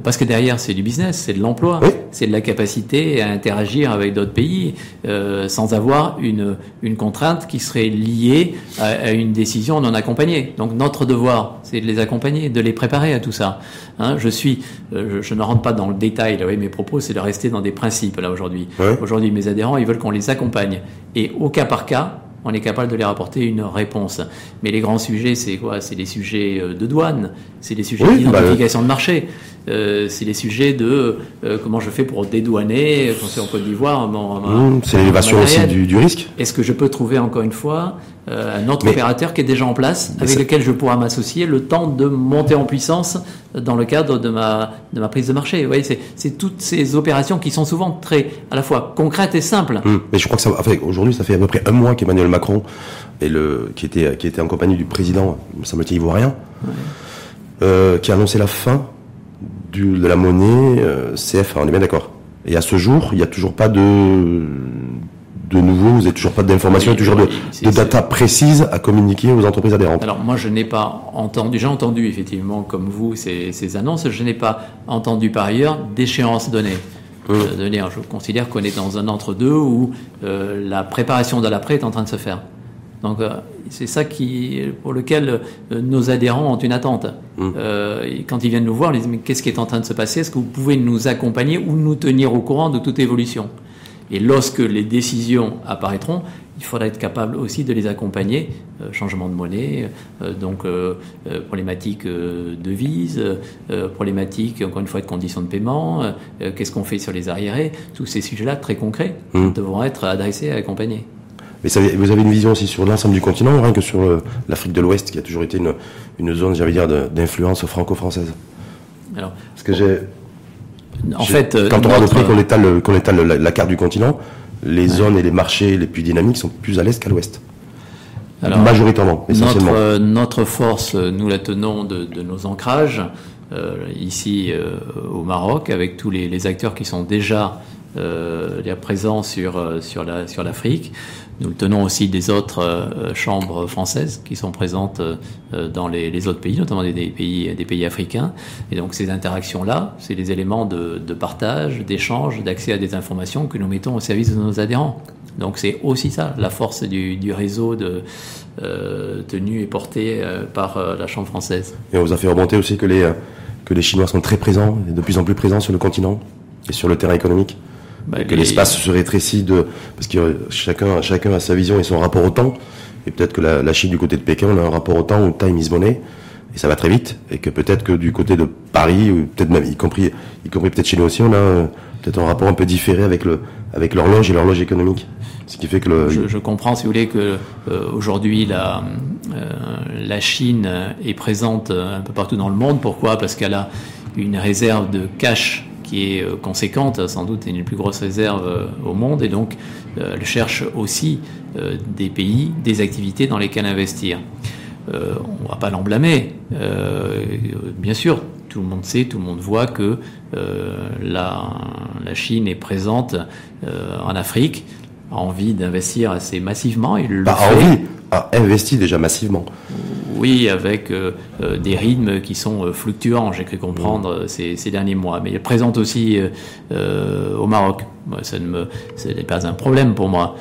Parce que derrière, c'est du business, c'est de l'emploi, c'est de la capacité à interagir avec d'autres pays euh, sans avoir une, une contrainte qui serait liée à, à, une décision non accompagnée. Donc notre devoir, c'est de les accompagner, de les préparer à tout ça. Hein, je suis, euh, je, je, ne rentre pas dans le détail. Là, oui, mes propos, c'est de rester dans des principes là aujourd'hui. Aujourd'hui, mes adhérents, ils veulent qu'on les accompagne et au cas par cas, on est capable de les rapporter une réponse. Mais les grands sujets, c'est quoi? C'est les sujets euh, de douane, c'est les sujets d'identification bah, de marché, euh, c'est les sujets de euh, comment je fais pour dédouaner, quand c'est en Côte d'Ivoire. Mmh, c'est l'élévation aussi du, du risque. Est-ce que je peux trouver encore une fois euh, un autre opérateur qui est déjà en place, avec lequel je pourrai m'associer le temps de monter en puissance dans le cadre de ma, de ma prise de marché. Vous voyez, c'est toutes ces opérations qui sont souvent très, à la fois concrètes et simples. Mmh. mais je crois que ça, enfin, aujourd'hui, ça fait à peu près un mois qu'Emmanuel Macron, et le, qui, était, qui était en compagnie du président, me semble-t-il, ivoirien, ouais. euh, qui a annoncé la fin du, de la monnaie euh, CFA. On est bien d'accord. Et à ce jour, il n'y a toujours pas de, de nouveau, vous n'avez toujours pas d'informations, toujours de, de data précises à communiquer aux entreprises adhérentes. Alors moi, je n'ai pas entendu, j'ai entendu effectivement, comme vous, ces, ces annonces, je n'ai pas entendu par ailleurs d'échéance donnée. Mmh. Euh, je considère qu'on est dans un entre-deux où euh, la préparation de l'après est en train de se faire. Donc euh, c'est ça qui, pour lequel euh, nos adhérents ont une attente. Mmh. Euh, quand ils viennent nous voir, ils disent mais qu'est-ce qui est en train de se passer? Est-ce que vous pouvez nous accompagner ou nous tenir au courant de toute évolution? Et lorsque les décisions apparaîtront, il faudra être capable aussi de les accompagner. Euh, changement de monnaie, euh, donc euh, problématique de devise, problématique encore une fois de conditions de paiement. Qu'est-ce qu'on fait sur les arriérés Tous ces sujets-là très concrets mmh. devront être adressés et accompagnés. Mais ça, vous avez une vision aussi sur l'ensemble du continent, rien que sur l'Afrique de l'Ouest, qui a toujours été une, une zone, j'allais dire, d'influence franco-française? Alors, parce que j'ai, en fait, quand on regarde notre... qu'on étale, qu'on étale la, la, carte du continent, les ouais. zones et les marchés les plus dynamiques sont plus à l'est qu'à l'ouest. Majoritairement, essentiellement. Notre, notre, force, nous la tenons de, de nos ancrages, euh, ici euh, au Maroc, avec tous les, les, acteurs qui sont déjà euh, présents sur, euh, sur l'Afrique. Nous le tenons aussi des autres euh, chambres françaises qui sont présentes dans les, les, autres pays, notamment des, pays, africains. Et donc ces interactions-là, c'est des éléments de, partage, d'échange, d'accès à des informations que nous mettons au service de nos adhérents. Donc c'est aussi ça, la force du, réseau tenu et porté par la Chambre française. Et on vous a fait remonter aussi que les, que les Chinois sont très présents, de plus en plus présents sur le continent et sur le terrain économique bah, que l'espace se rétrécit de parce que chacun chacun a sa vision et son rapport au temps. Et peut-être que la, la, Chine du côté de Pékin on a un rapport au temps où time is money et ça va très vite. Et que peut-être que du côté de Paris ou peut-être même y compris y compris peut-être chez nous aussi on a peut-être un rapport un peu différé avec le avec l'horloge et l'horloge économique. Ce qui fait que le... je, je comprends si vous voulez que euh, aujourd'hui la euh, la Chine est présente un peu partout dans le monde. Pourquoi? Parce qu'elle a une réserve de cash qui est euh, conséquente, sans doute une des plus grosses réserves euh, au monde, et donc euh, elle cherche aussi des pays, des activités dans lesquelles investir. On ne va pas l'emblâmer. Euh, bien sûr, tout le monde sait, tout le monde voit que la, la, Chine est présente en Afrique, envie d'investir assez massivement. Il le bah, fait. envie, a investi déjà massivement. Oui, avec euh, euh, des rythmes qui sont euh, fluctuants, j'ai cru comprendre mmh. ces, ces, derniers mois. Mais il présente aussi euh, au Maroc. Moi, ça ne me, ce n'est pas un problème pour moi.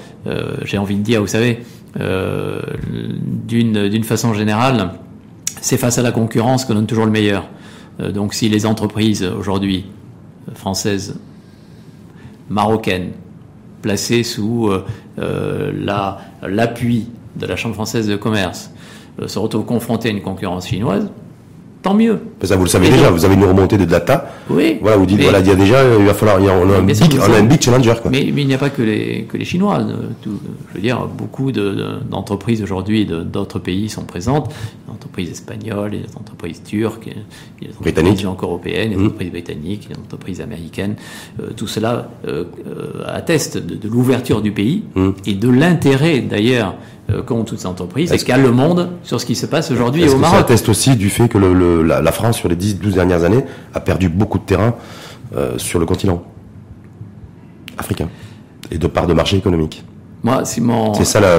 j'ai envie de dire, vous savez, d'une d'une façon générale, c'est face à la concurrence qu'on donne toujours le meilleur. donc, si les entreprises aujourd'hui françaises, marocaines, placées sous la l'appui de la Chambre française de commerce, euh, se retrouve confronté à une concurrence chinoise, tant mieux. Ça, vous le savez déjà, vous avez une remontée de data. Oui. Voilà, vous dites, voilà, il y a déjà, il va falloir, il y a, on, a un big, on a un big challenger. Quoi. Mais, mais il n'y a pas que les, que les Chinois. Tout, je veux dire, beaucoup d'entreprises de, aujourd'hui d'autres pays sont présentes. Les entreprises espagnoles, les entreprises turques, les entreprises encore européennes, les mmh. entreprises britanniques, les entreprises américaines. Euh, tout cela euh, euh, atteste de, de l'ouverture du pays mmh. et de l'intérêt d'ailleurs qu'ont toutes ces entreprises et qu'a le monde sur ce qui se passe aujourd'hui au Maroc. Ça atteste aussi du fait que le, la, la, France, sur les 10-12 dernières années, a perdu beaucoup de terrain euh, sur le continent africain et de part de marché économique? Moi, Simon. C'est ça la,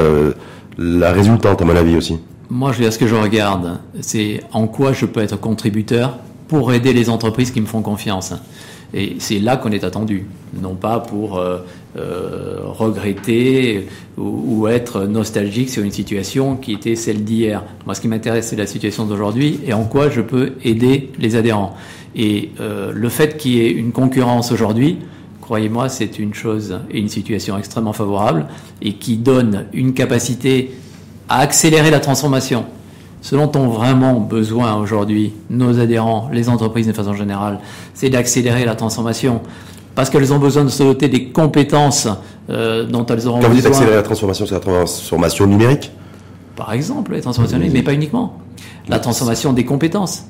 la résultante, à mon avis aussi. Moi, je veux dire, ce que je regarde, c'est en quoi je peux être contributeur pour aider les entreprises qui me font confiance. Et c'est là qu'on est attendu, non pas pour euh, euh, regretter ou, être nostalgique sur une situation qui était celle d'hier. Moi, ce qui m'intéresse, c'est la situation d'aujourd'hui et en quoi je peux aider les adhérents. Et euh, le fait qu'il y ait une concurrence aujourd'hui, croyez-moi, c'est une chose et une situation extrêmement favorable et qui donne une capacité à accélérer la transformation ce dont ont vraiment besoin aujourd'hui nos adhérents, les entreprises de façon générale, c'est d'accélérer la transformation parce qu'elles ont besoin de se doter des compétences euh, dont elles auront besoin. Quand vous dites accélérer la transformation, c'est la transformation numérique Par exemple, la transformation numérique, mais pas uniquement. La transformation des compétences.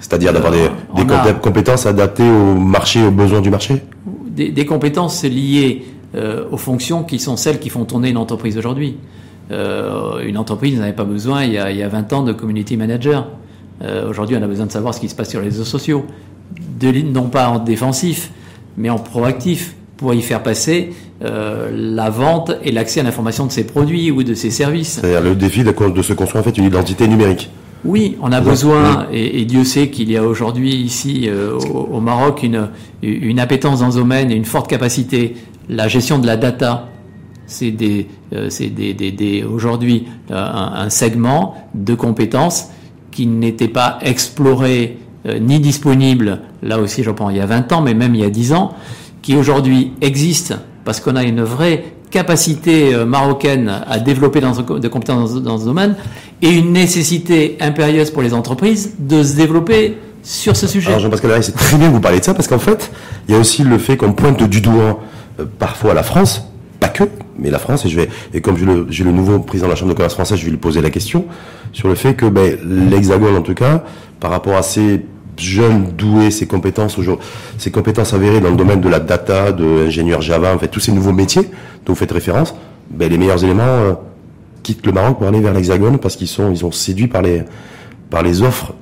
C'est-à-dire d'avoir des, euh, compétences adaptées au marché, aux besoins du marché Des, des compétences liées euh, aux fonctions qui sont celles qui font tourner une entreprise aujourd'hui. Euh, une entreprise n'avait pas besoin, il y, a, il y, a, 20 ans, de community manager. Euh, Aujourd'hui, on a besoin de savoir ce qui se passe sur les réseaux sociaux. De, non pas en défensif, mais en proactif, pour y faire passer euh, la vente et l'accès à l'information de ses produits ou de ses services. C'est-à-dire le défi de, de se construire en fait une identité numérique. Oui, on a besoin, et, et, Dieu sait qu'il y a aujourd'hui ici euh, au, au, Maroc une, une appétence dans ce domaine et une forte capacité. La gestion de la data, c'est des, euh, des, des, aujourd'hui euh, un, segment de compétences qui n'était pas exploré euh, ni disponible, là aussi je prends il y a 20 ans, mais même il y a 10 ans, qui aujourd'hui existe parce qu'on a une vraie capacité euh, marocaine à développer de compétences dans, ce domaine et une nécessité impérieuse pour les entreprises de se développer sur ce sujet. Jean-Pascal c'est très bien que vous parlez de ça parce qu'en fait, il y a aussi le fait qu'on pointe du doigt euh, parfois la France, pas que, mais la France, et je vais, et comme j'ai le, le, nouveau président de la Chambre de commerce française, je vais lui poser la question sur le fait que ben, l'Hexagone, en tout cas, par rapport à ces jeunes doués, ses compétences ses compétences avérées dans le domaine de la data, de l'ingénieur Java, en fait, tous ces nouveaux métiers dont vous faites référence, ben, les meilleurs éléments euh, quittent le Maroc pour aller vers l'Hexagone parce qu'ils sont, ils sont séduits par les, par les offres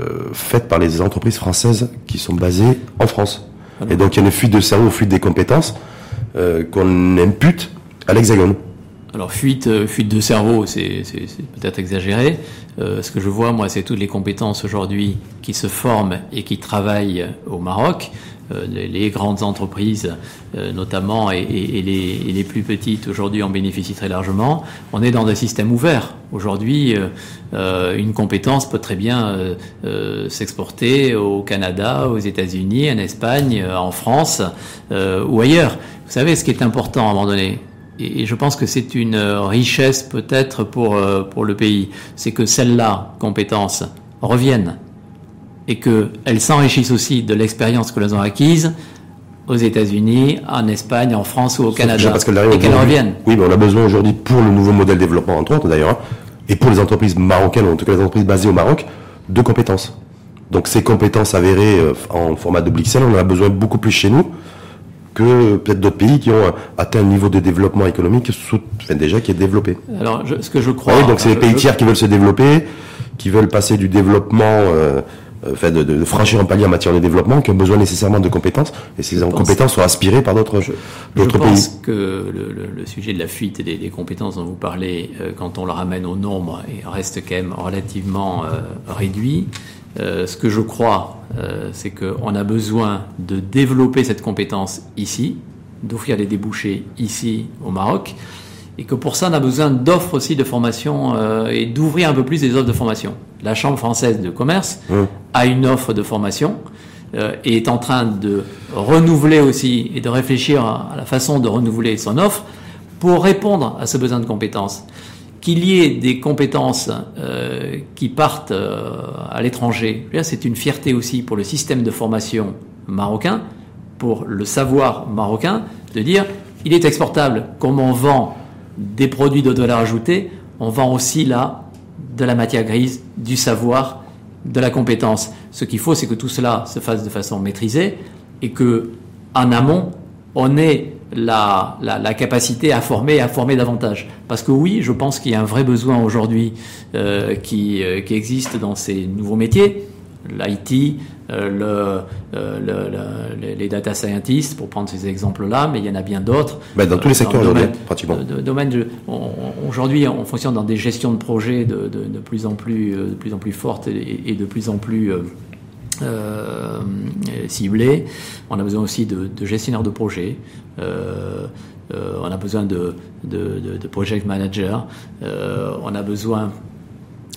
euh, faites par les entreprises françaises qui sont basées en France. Et donc il y a une fuite de cerveau, une fuite des compétences euh, qu'on impute Alors fuite, euh, fuite de cerveau, c'est peut-être exagéré. Euh, ce que je vois, moi, c'est toutes les compétences aujourd'hui qui se forment et qui travaillent au Maroc. Euh, les, grandes entreprises, euh, notamment, et, et, et, les, et, les, plus petites aujourd'hui en bénéficient très largement. On est dans un système ouvert. Aujourd'hui, euh, une compétence peut très bien s'exporter au Canada, aux États-Unis, en Espagne, en France ou ailleurs. Vous savez, ce qui est important à un moment donné, et je pense que c'est une richesse peut-être pour, pour le pays, c'est que celles-là, compétences, reviennent et qu'elles s'enrichissent aussi de l'expérience que l'elles ont acquise aux États-Unis, en Espagne, en France ou au Canada, parce et qu'elles reviennent. Oui, mais on a besoin aujourd'hui pour le nouveau modèle de développement, entre autres d'ailleurs, hein, et pour les entreprises marocaines, ou en tout cas les entreprises basées au Maroc, de compétences. Donc ces compétences avérées euh, en format de Blixel, on en a besoin beaucoup plus chez nous que peut-être d'autres pays qui ont atteint un niveau de développement économique sous, enfin, déjà qui est développé. Alors, je, ce que je crois... Oui, donc c'est les pays tiers qui veulent se développer, qui veulent passer du développement... Euh, fait de, de, franchir un palier en matière de développement qui ont besoin nécessairement de compétences et ces compétences sont aspirées par d'autres pays. Je pense que le, le, le, sujet de la fuite des, des compétences dont vous parlez, euh, quand on le ramène au nombre, reste quand même relativement euh, réduit. Euh, ce que je crois, euh, c'est qu'on a besoin de développer cette compétence ici, d'offrir des débouchés ici au Maroc et que pour ça on a besoin d'offres aussi de formation euh, et d'ouvrir un peu plus les offres de formation. La Chambre française de commerce mmh. a une offre de formation et est en train de renouveler aussi et de réfléchir à la façon de renouveler son offre pour répondre à ce besoin de compétences qu'il y ait des compétences euh, qui partent euh, à l'étranger, c'est une fierté aussi pour le système de formation marocain, pour le savoir marocain, de dire il est exportable. Comme on vend des produits de valeur ajoutée, on vend aussi là de la matière grise, du savoir, de la compétence. Ce qu'il faut, c'est que tout cela se fasse de façon maîtrisée et que, en amont, on ait la, la, capacité à former et à former davantage. Parce que oui, je pense qu'il y a un vrai besoin aujourd'hui euh, qui, euh, qui existe dans ces nouveaux métiers, l'IT, euh, le, les data scientists, pour prendre ces exemples-là, mais il y en a bien d'autres. Bah, dans tous les secteurs aujourd'hui, pratiquement. aujourd'hui, on fonctionne dans des gestions de projets de, de, plus en plus, de plus en plus fortes et, de plus en plus euh, ciblés. On a besoin aussi de, gestionnaires de projets. Euh, euh, on a besoin de, project managers. on a besoin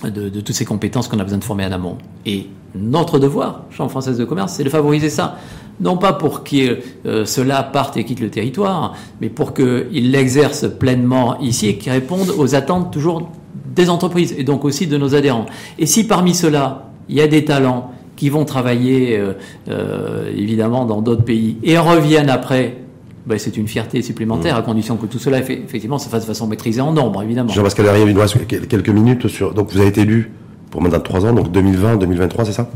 de, toutes ces compétences qu'on a besoin de former en amont. Et notre devoir, Chambre française de commerce, c'est de favoriser ça. Non pas pour que cela parte et quitte le territoire, mais pour qu'ils l'exercent pleinement ici et qu'ils répondent aux attentes toujours des entreprises et donc aussi de nos adhérents. Et si parmi ceux-là, il y a des talents qui vont travailler euh, euh, évidemment dans d'autres pays et reviennent après ben, c'est une fierté supplémentaire, mmh. à condition que tout cela, effectivement, se fasse de façon maîtrisée en nombre, évidemment. Jean-Pascal Derrière, il nous reste quelques minutes sur. Donc, vous avez été élu pour maintenant 3 ans, donc 2020, 2023, c'est ça?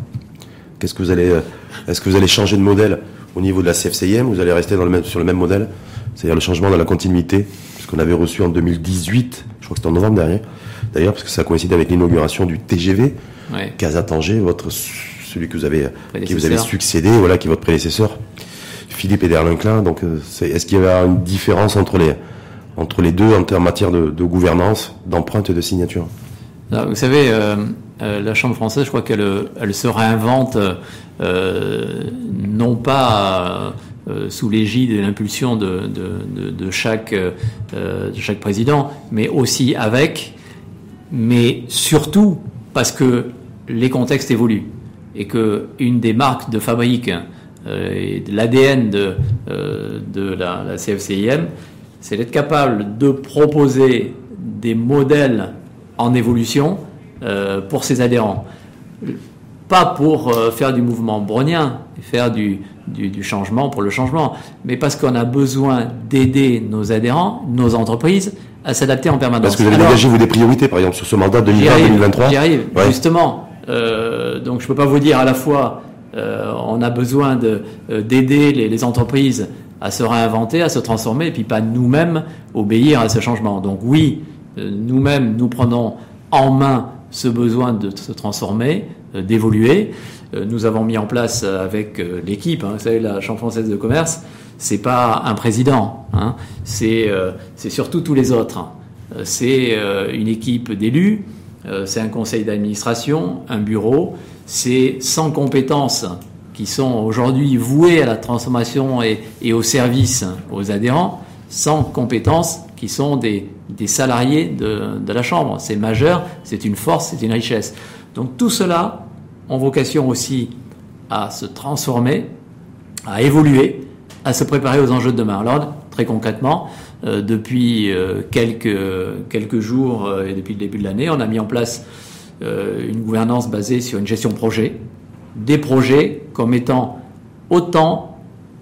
Qu'est-ce que vous allez. Euh, est-ce que vous allez changer de modèle au niveau de la CFCIM Vous allez rester dans le même, sur le même modèle? C'est-à-dire le changement dans la continuité, ce qu'on avait reçu en 2018, je crois que c'était en novembre dernier, d'ailleurs, parce que ça coïncide avec l'inauguration du TGV, ouais. Casa Tanger, votre celui que vous avez, qui vous avez succédé, voilà, qui est votre prédécesseur, Philippe Ederlin-Klein. Donc, euh, est-ce qu'il y a une différence entre les, entre les deux en, matière de, gouvernance, d'empreinte et de signature? Vous savez, euh, euh, la Chambre française, je crois qu'elle elle se réinvente non pas sous l'égide et l'impulsion de, de, de, chaque, de chaque président, mais aussi avec, mais surtout parce que les contextes évoluent et que une des marques de fabrique euh, et de l'ADN de, euh, de la, la, CFCIM, c'est d'être capable de proposer des modèles en évolution euh, pour ses adhérents. Pas pour faire du mouvement brownien, faire du, du, du, changement pour le changement, mais parce qu'on a besoin d'aider nos adhérents, nos entreprises, à s'adapter en permanence. Parce que vous avez dégagé vous des priorités, par exemple, sur ce mandat 2020-2023 J'y arrive, justement. Euh, donc je ne peux pas vous dire à la fois euh, on a besoin euh, d'aider les, entreprises à se réinventer, à se transformer, et puis pas nous-mêmes obéir à ce changement. Donc oui, nous-mêmes, nous prenons en main ce besoin de se transformer, d'évoluer. Nous avons mis en place avec l'équipe, hein, vous savez, la Chambre française de commerce, c'est pas un président, hein, c'est surtout tous les autres. Hein. C'est une équipe d'élus c'est un conseil d'administration, un bureau, c'est 100 compétences qui sont aujourd'hui vouées à la transformation et, au service aux adhérents, 100 compétences qui sont des, salariés de, la Chambre. C'est majeur, c'est une force, c'est une richesse. Donc tout cela ont vocation aussi à se transformer, à évoluer, à se préparer aux enjeux de demain. Alors très concrètement, euh, depuis euh, quelques, quelques jours euh, et depuis le début de l'année. On a mis en place une gouvernance basée sur une gestion projet, des projets comme étant autant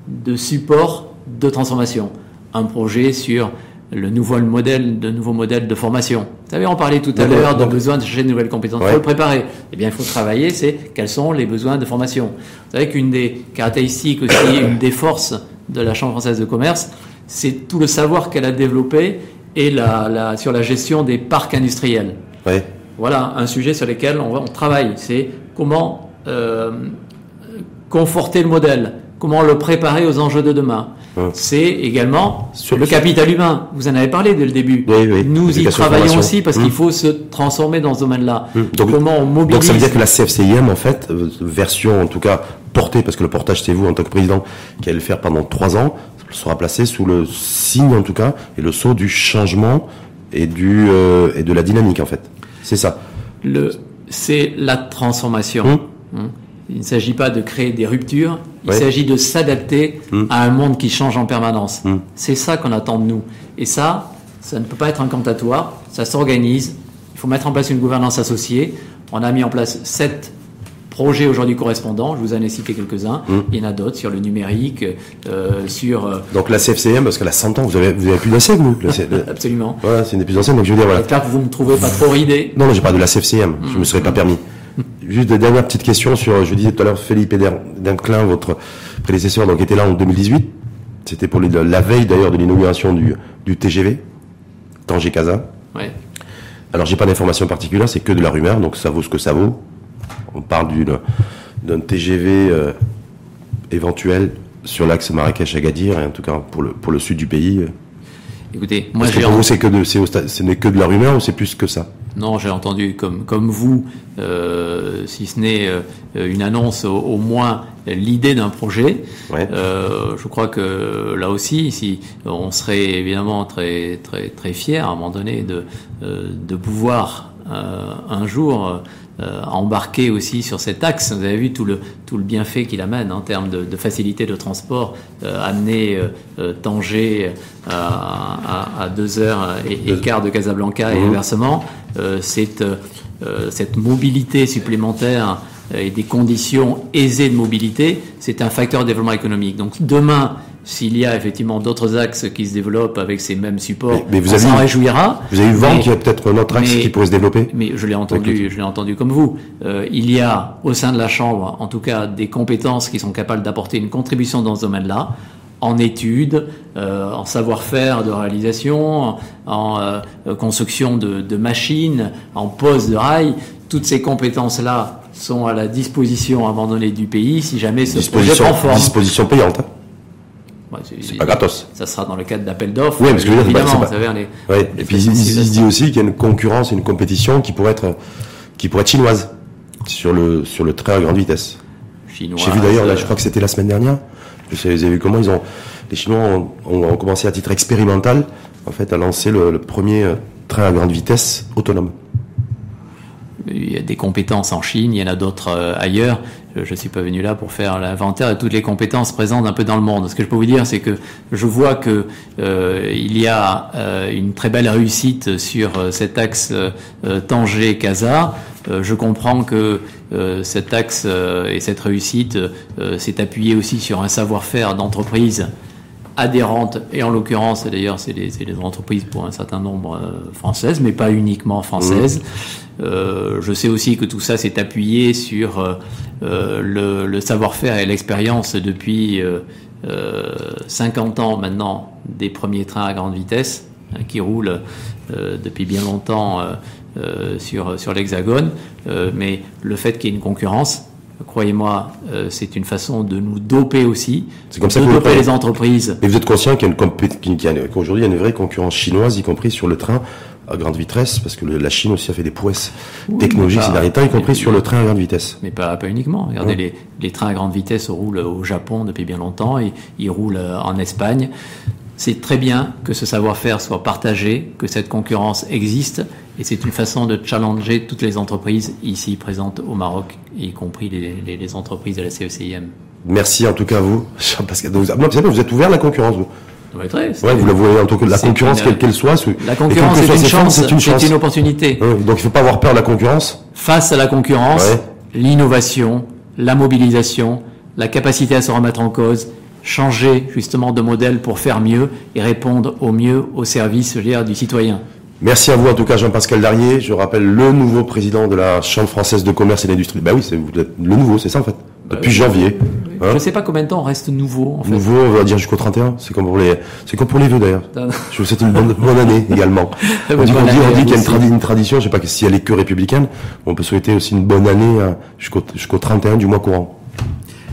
de supports de transformation. Un projet sur le nouveau modèle, de nouveaux modèles de formation. Vous savez, on parlait tout à l'heure de besoin de chercher de nouvelles compétences. Il faut le préparer. Eh bien, il faut travailler, c'est quels sont les besoins de formation. Vous savez qu'une des caractéristiques aussi, une des forces de la Chambre française de commerce, c'est tout le savoir qu'elle a développé et la, sur la gestion des parcs industriels. Voilà un sujet sur lequel on, travaille. C'est comment euh, conforter le modèle, comment le préparer aux enjeux de demain. C'est également sur le capital humain. Vous en avez parlé dès le début. Nous y travaillons aussi parce qu'il mmh. faut se transformer dans ce domaine-là. Mmh. Donc, comment on mobilise. Donc ça veut dire que la CFCIM, en fait, euh, version en tout cas portée, parce que le portage c'est vous en tant que président qui allez le faire pendant trois ans, sera placé sous le signe en tout cas et le sceau du changement et du euh, et de la dynamique en fait. C'est ça. Le c'est la transformation. Hum. Hum. Il ne s'agit pas de créer des ruptures, il s'agit de s'adapter hum. à un monde qui change en permanence. C'est ça qu'on attend de nous. Et ça, Ça ne peut pas être incantatoire, ça s'organise. Il faut mettre en place une gouvernance associée. On a mis en place sept projets aujourd'hui correspondants. Je vous en ai cité quelques-uns. Mmh. Il y en a d'autres sur le numérique, euh, sur. euh, Donc la CFCM, parce qu'elle a 100 ans, vous avez, vous avez plus d'ancienne, vous la C- le- absolument. Voilà, c'est une des plus anciennes, donc je veux dire, voilà. J'espère que vous ne me trouvez pas trop ridé. Non, non, j'ai pas de la CFCM, je me serais pas permis. Juste des dernières petites questions sur, je disais tout à l'heure, Philippe Denclin, votre prédécesseur, donc était là en 2018. C'était pour la veille d'ailleurs de l'inauguration du, du TGV, Tanger-Casa. Ouais. Alors j'ai pas d'informations particulières, c'est que de la rumeur, donc ça vaut ce que ça vaut. On parle d'une d'un TGV euh, éventuel sur l'axe Marrakech-Agadir, et en tout cas pour le pour le sud du pays. Écoutez, moi j'ai pour vous c'est que de c'est au sta- ce n'est que de la rumeur ou c'est plus que ça? Non, j'ai entendu comme, comme vous, euh, si ce n'est euh, une annonce, au, au moins l'idée d'un projet. Ouais. Euh, je crois que là aussi, si on serait évidemment très très très fier à un moment donné de euh, de pouvoir euh, un jour euh, embarquer aussi sur cet axe. Vous avez vu tout le tout le bienfait qu'il amène en termes de, de facilité de transport, euh, amener euh, Tanger à, à, à deux heures et, et quart de Casablanca et Mhm. inversement. Euh, cette mobilité supplémentaire et des conditions aisées de mobilité, c'est un facteur de développement économique. Donc demain, s'il y a effectivement d'autres axes qui se développent avec ces mêmes supports, Mais- mais vous on avez s'en réjouira. Vous avez eu vent qu'il y a peut-être un autre axe mais- qui pourrait se développer? mais je l'ai entendu, je l'ai entendu comme vous. Euh, il y a au sein de la Chambre, en tout cas, des compétences qui sont capables d'apporter une contribution dans ce domaine-là, en études, euh, en savoir-faire de réalisation, en euh, construction de, de machines, en pose de rails. Toutes ces compétences-là sont à la disposition abandonnée du pays si jamais ce projet prend forme. disposition payante. C'est- pas gratos. Ça sera dans le cadre d'appels d'offres. Oui, parce que je veux dire, pas- évidemment, pas- vous savez, on est- Ouais. Et puis il, se dit aussi qu'il y a une concurrence, une compétition qui pourrait être qui pourrait être chinoise sur le sur le train à grande vitesse. chinoise, J'ai vu d'ailleurs là, euh, je crois que c'était la semaine dernière. Je sais, vous avez vu comment ils ont les Chinois ont, commencé à titre expérimental en fait à lancer le, le premier euh, train à grande vitesse autonome. Il y a des compétences en Chine, il y en a d'autres euh, ailleurs. Je ne suis pas venu là pour faire l'inventaire de toutes les compétences présentes un peu dans le monde. Ce que je peux vous dire, c'est que je vois que euh, il y a euh, une très belle réussite sur euh, cet axe euh, euh, Tanger-Casa. Euh, je comprends que euh, cet axe euh, et cette réussite euh, s'est appuyé aussi sur un savoir-faire d'entreprise adhérentes, et en l'occurrence, d'ailleurs, c'est des, entreprises pour un certain nombre euh, françaises, mais pas uniquement françaises. Euh, je sais aussi que tout ça s'est appuyé sur euh, le, le savoir-faire et l'expérience depuis euh, euh, 50 ans maintenant des premiers trains à grande vitesse hein, qui roulent depuis bien longtemps sur, sur l'Hexagone. Mais le fait qu'il y ait une concurrence, croyez-moi, euh, c'est une façon de nous doper aussi, C'est comme ça de que vous le doper les entreprises. Mais vous êtes conscient qu'il y a une compé- qu'il y a une- qu'aujourd'hui il y a une vraie concurrence chinoise, y compris sur le train à grande vitesse, parce que le- la Chine aussi a fait des prouesses Oui, technologiques ces derniers temps, y compris sur le train à grande vitesse. Mais pas, pas uniquement. Regardez, les, les trains à grande vitesse roulent au Japon depuis bien longtemps et ils roulent euh, en Espagne. C'est très bien que ce savoir-faire soit partagé, que cette concurrence existe, et c'est une façon de challenger toutes les entreprises ici présentes au Maroc, y compris les, les- les entreprises de la CECIM. Merci en tout cas à vous, Jean-Pascal. Vous êtes ouvert à la concurrence. Vous. Très, Ouais, vous la voyez en tant que la concurrence, une- quelle qu'elle soit. sous- La concurrence est soit une chance, c'est une chance. c'est une opportunité. Ouais, donc il faut pas avoir peur de la concurrence. Face à la concurrence, Ouais. l'innovation, la mobilisation, la capacité à se remettre en cause, changer justement de modèle pour faire mieux et répondre au mieux au service dire, du citoyen. Merci à vous en tout cas Jean-Pascal Darrier. Je rappelle le nouveau président de la Chambre française de commerce et d'industrie. Bah oui, c'est vous êtes le nouveau, c'est ça en fait. Depuis janvier. Hein Je ne sais pas combien de temps on reste nouveau en fait. Nouveau, on va dire jusqu'au 31. C'est comme pour les, c'est comme pour les vœux d'ailleurs. Je vous souhaite une bonne, bonne année également. On dit, on dit, année on à dit vous qu'il y a une, aussi. tradi- une tradition, je sais pas si elle est que républicaine, on peut souhaiter aussi une bonne année euh, jusqu'au jusqu'au 31 du mois courant.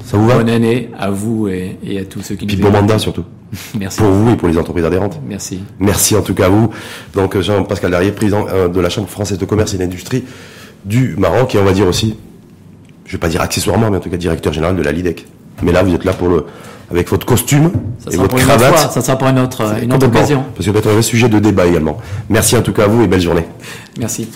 Ça vous va Bonne année à vous et, et à tous ceux qui Puis nous bon mandat surtout. Merci. Pour vous et pour les entreprises adhérentes. Merci. Merci en tout cas à vous. Donc Jean-Pascal Darrier, président euh, de la Chambre française de commerce et d'industrie du Maroc, et on va dire aussi, je vais pas dire accessoirement, mais en tout cas directeur général de la LIDEC. Mais là, vous êtes là pour le, avec votre costume Ça et votre cravate. fois. Ça sera pour une autre, une autre occasion. Parce que peut-être un vrai sujet de débat également. Merci en tout cas à vous et belle journée. Merci.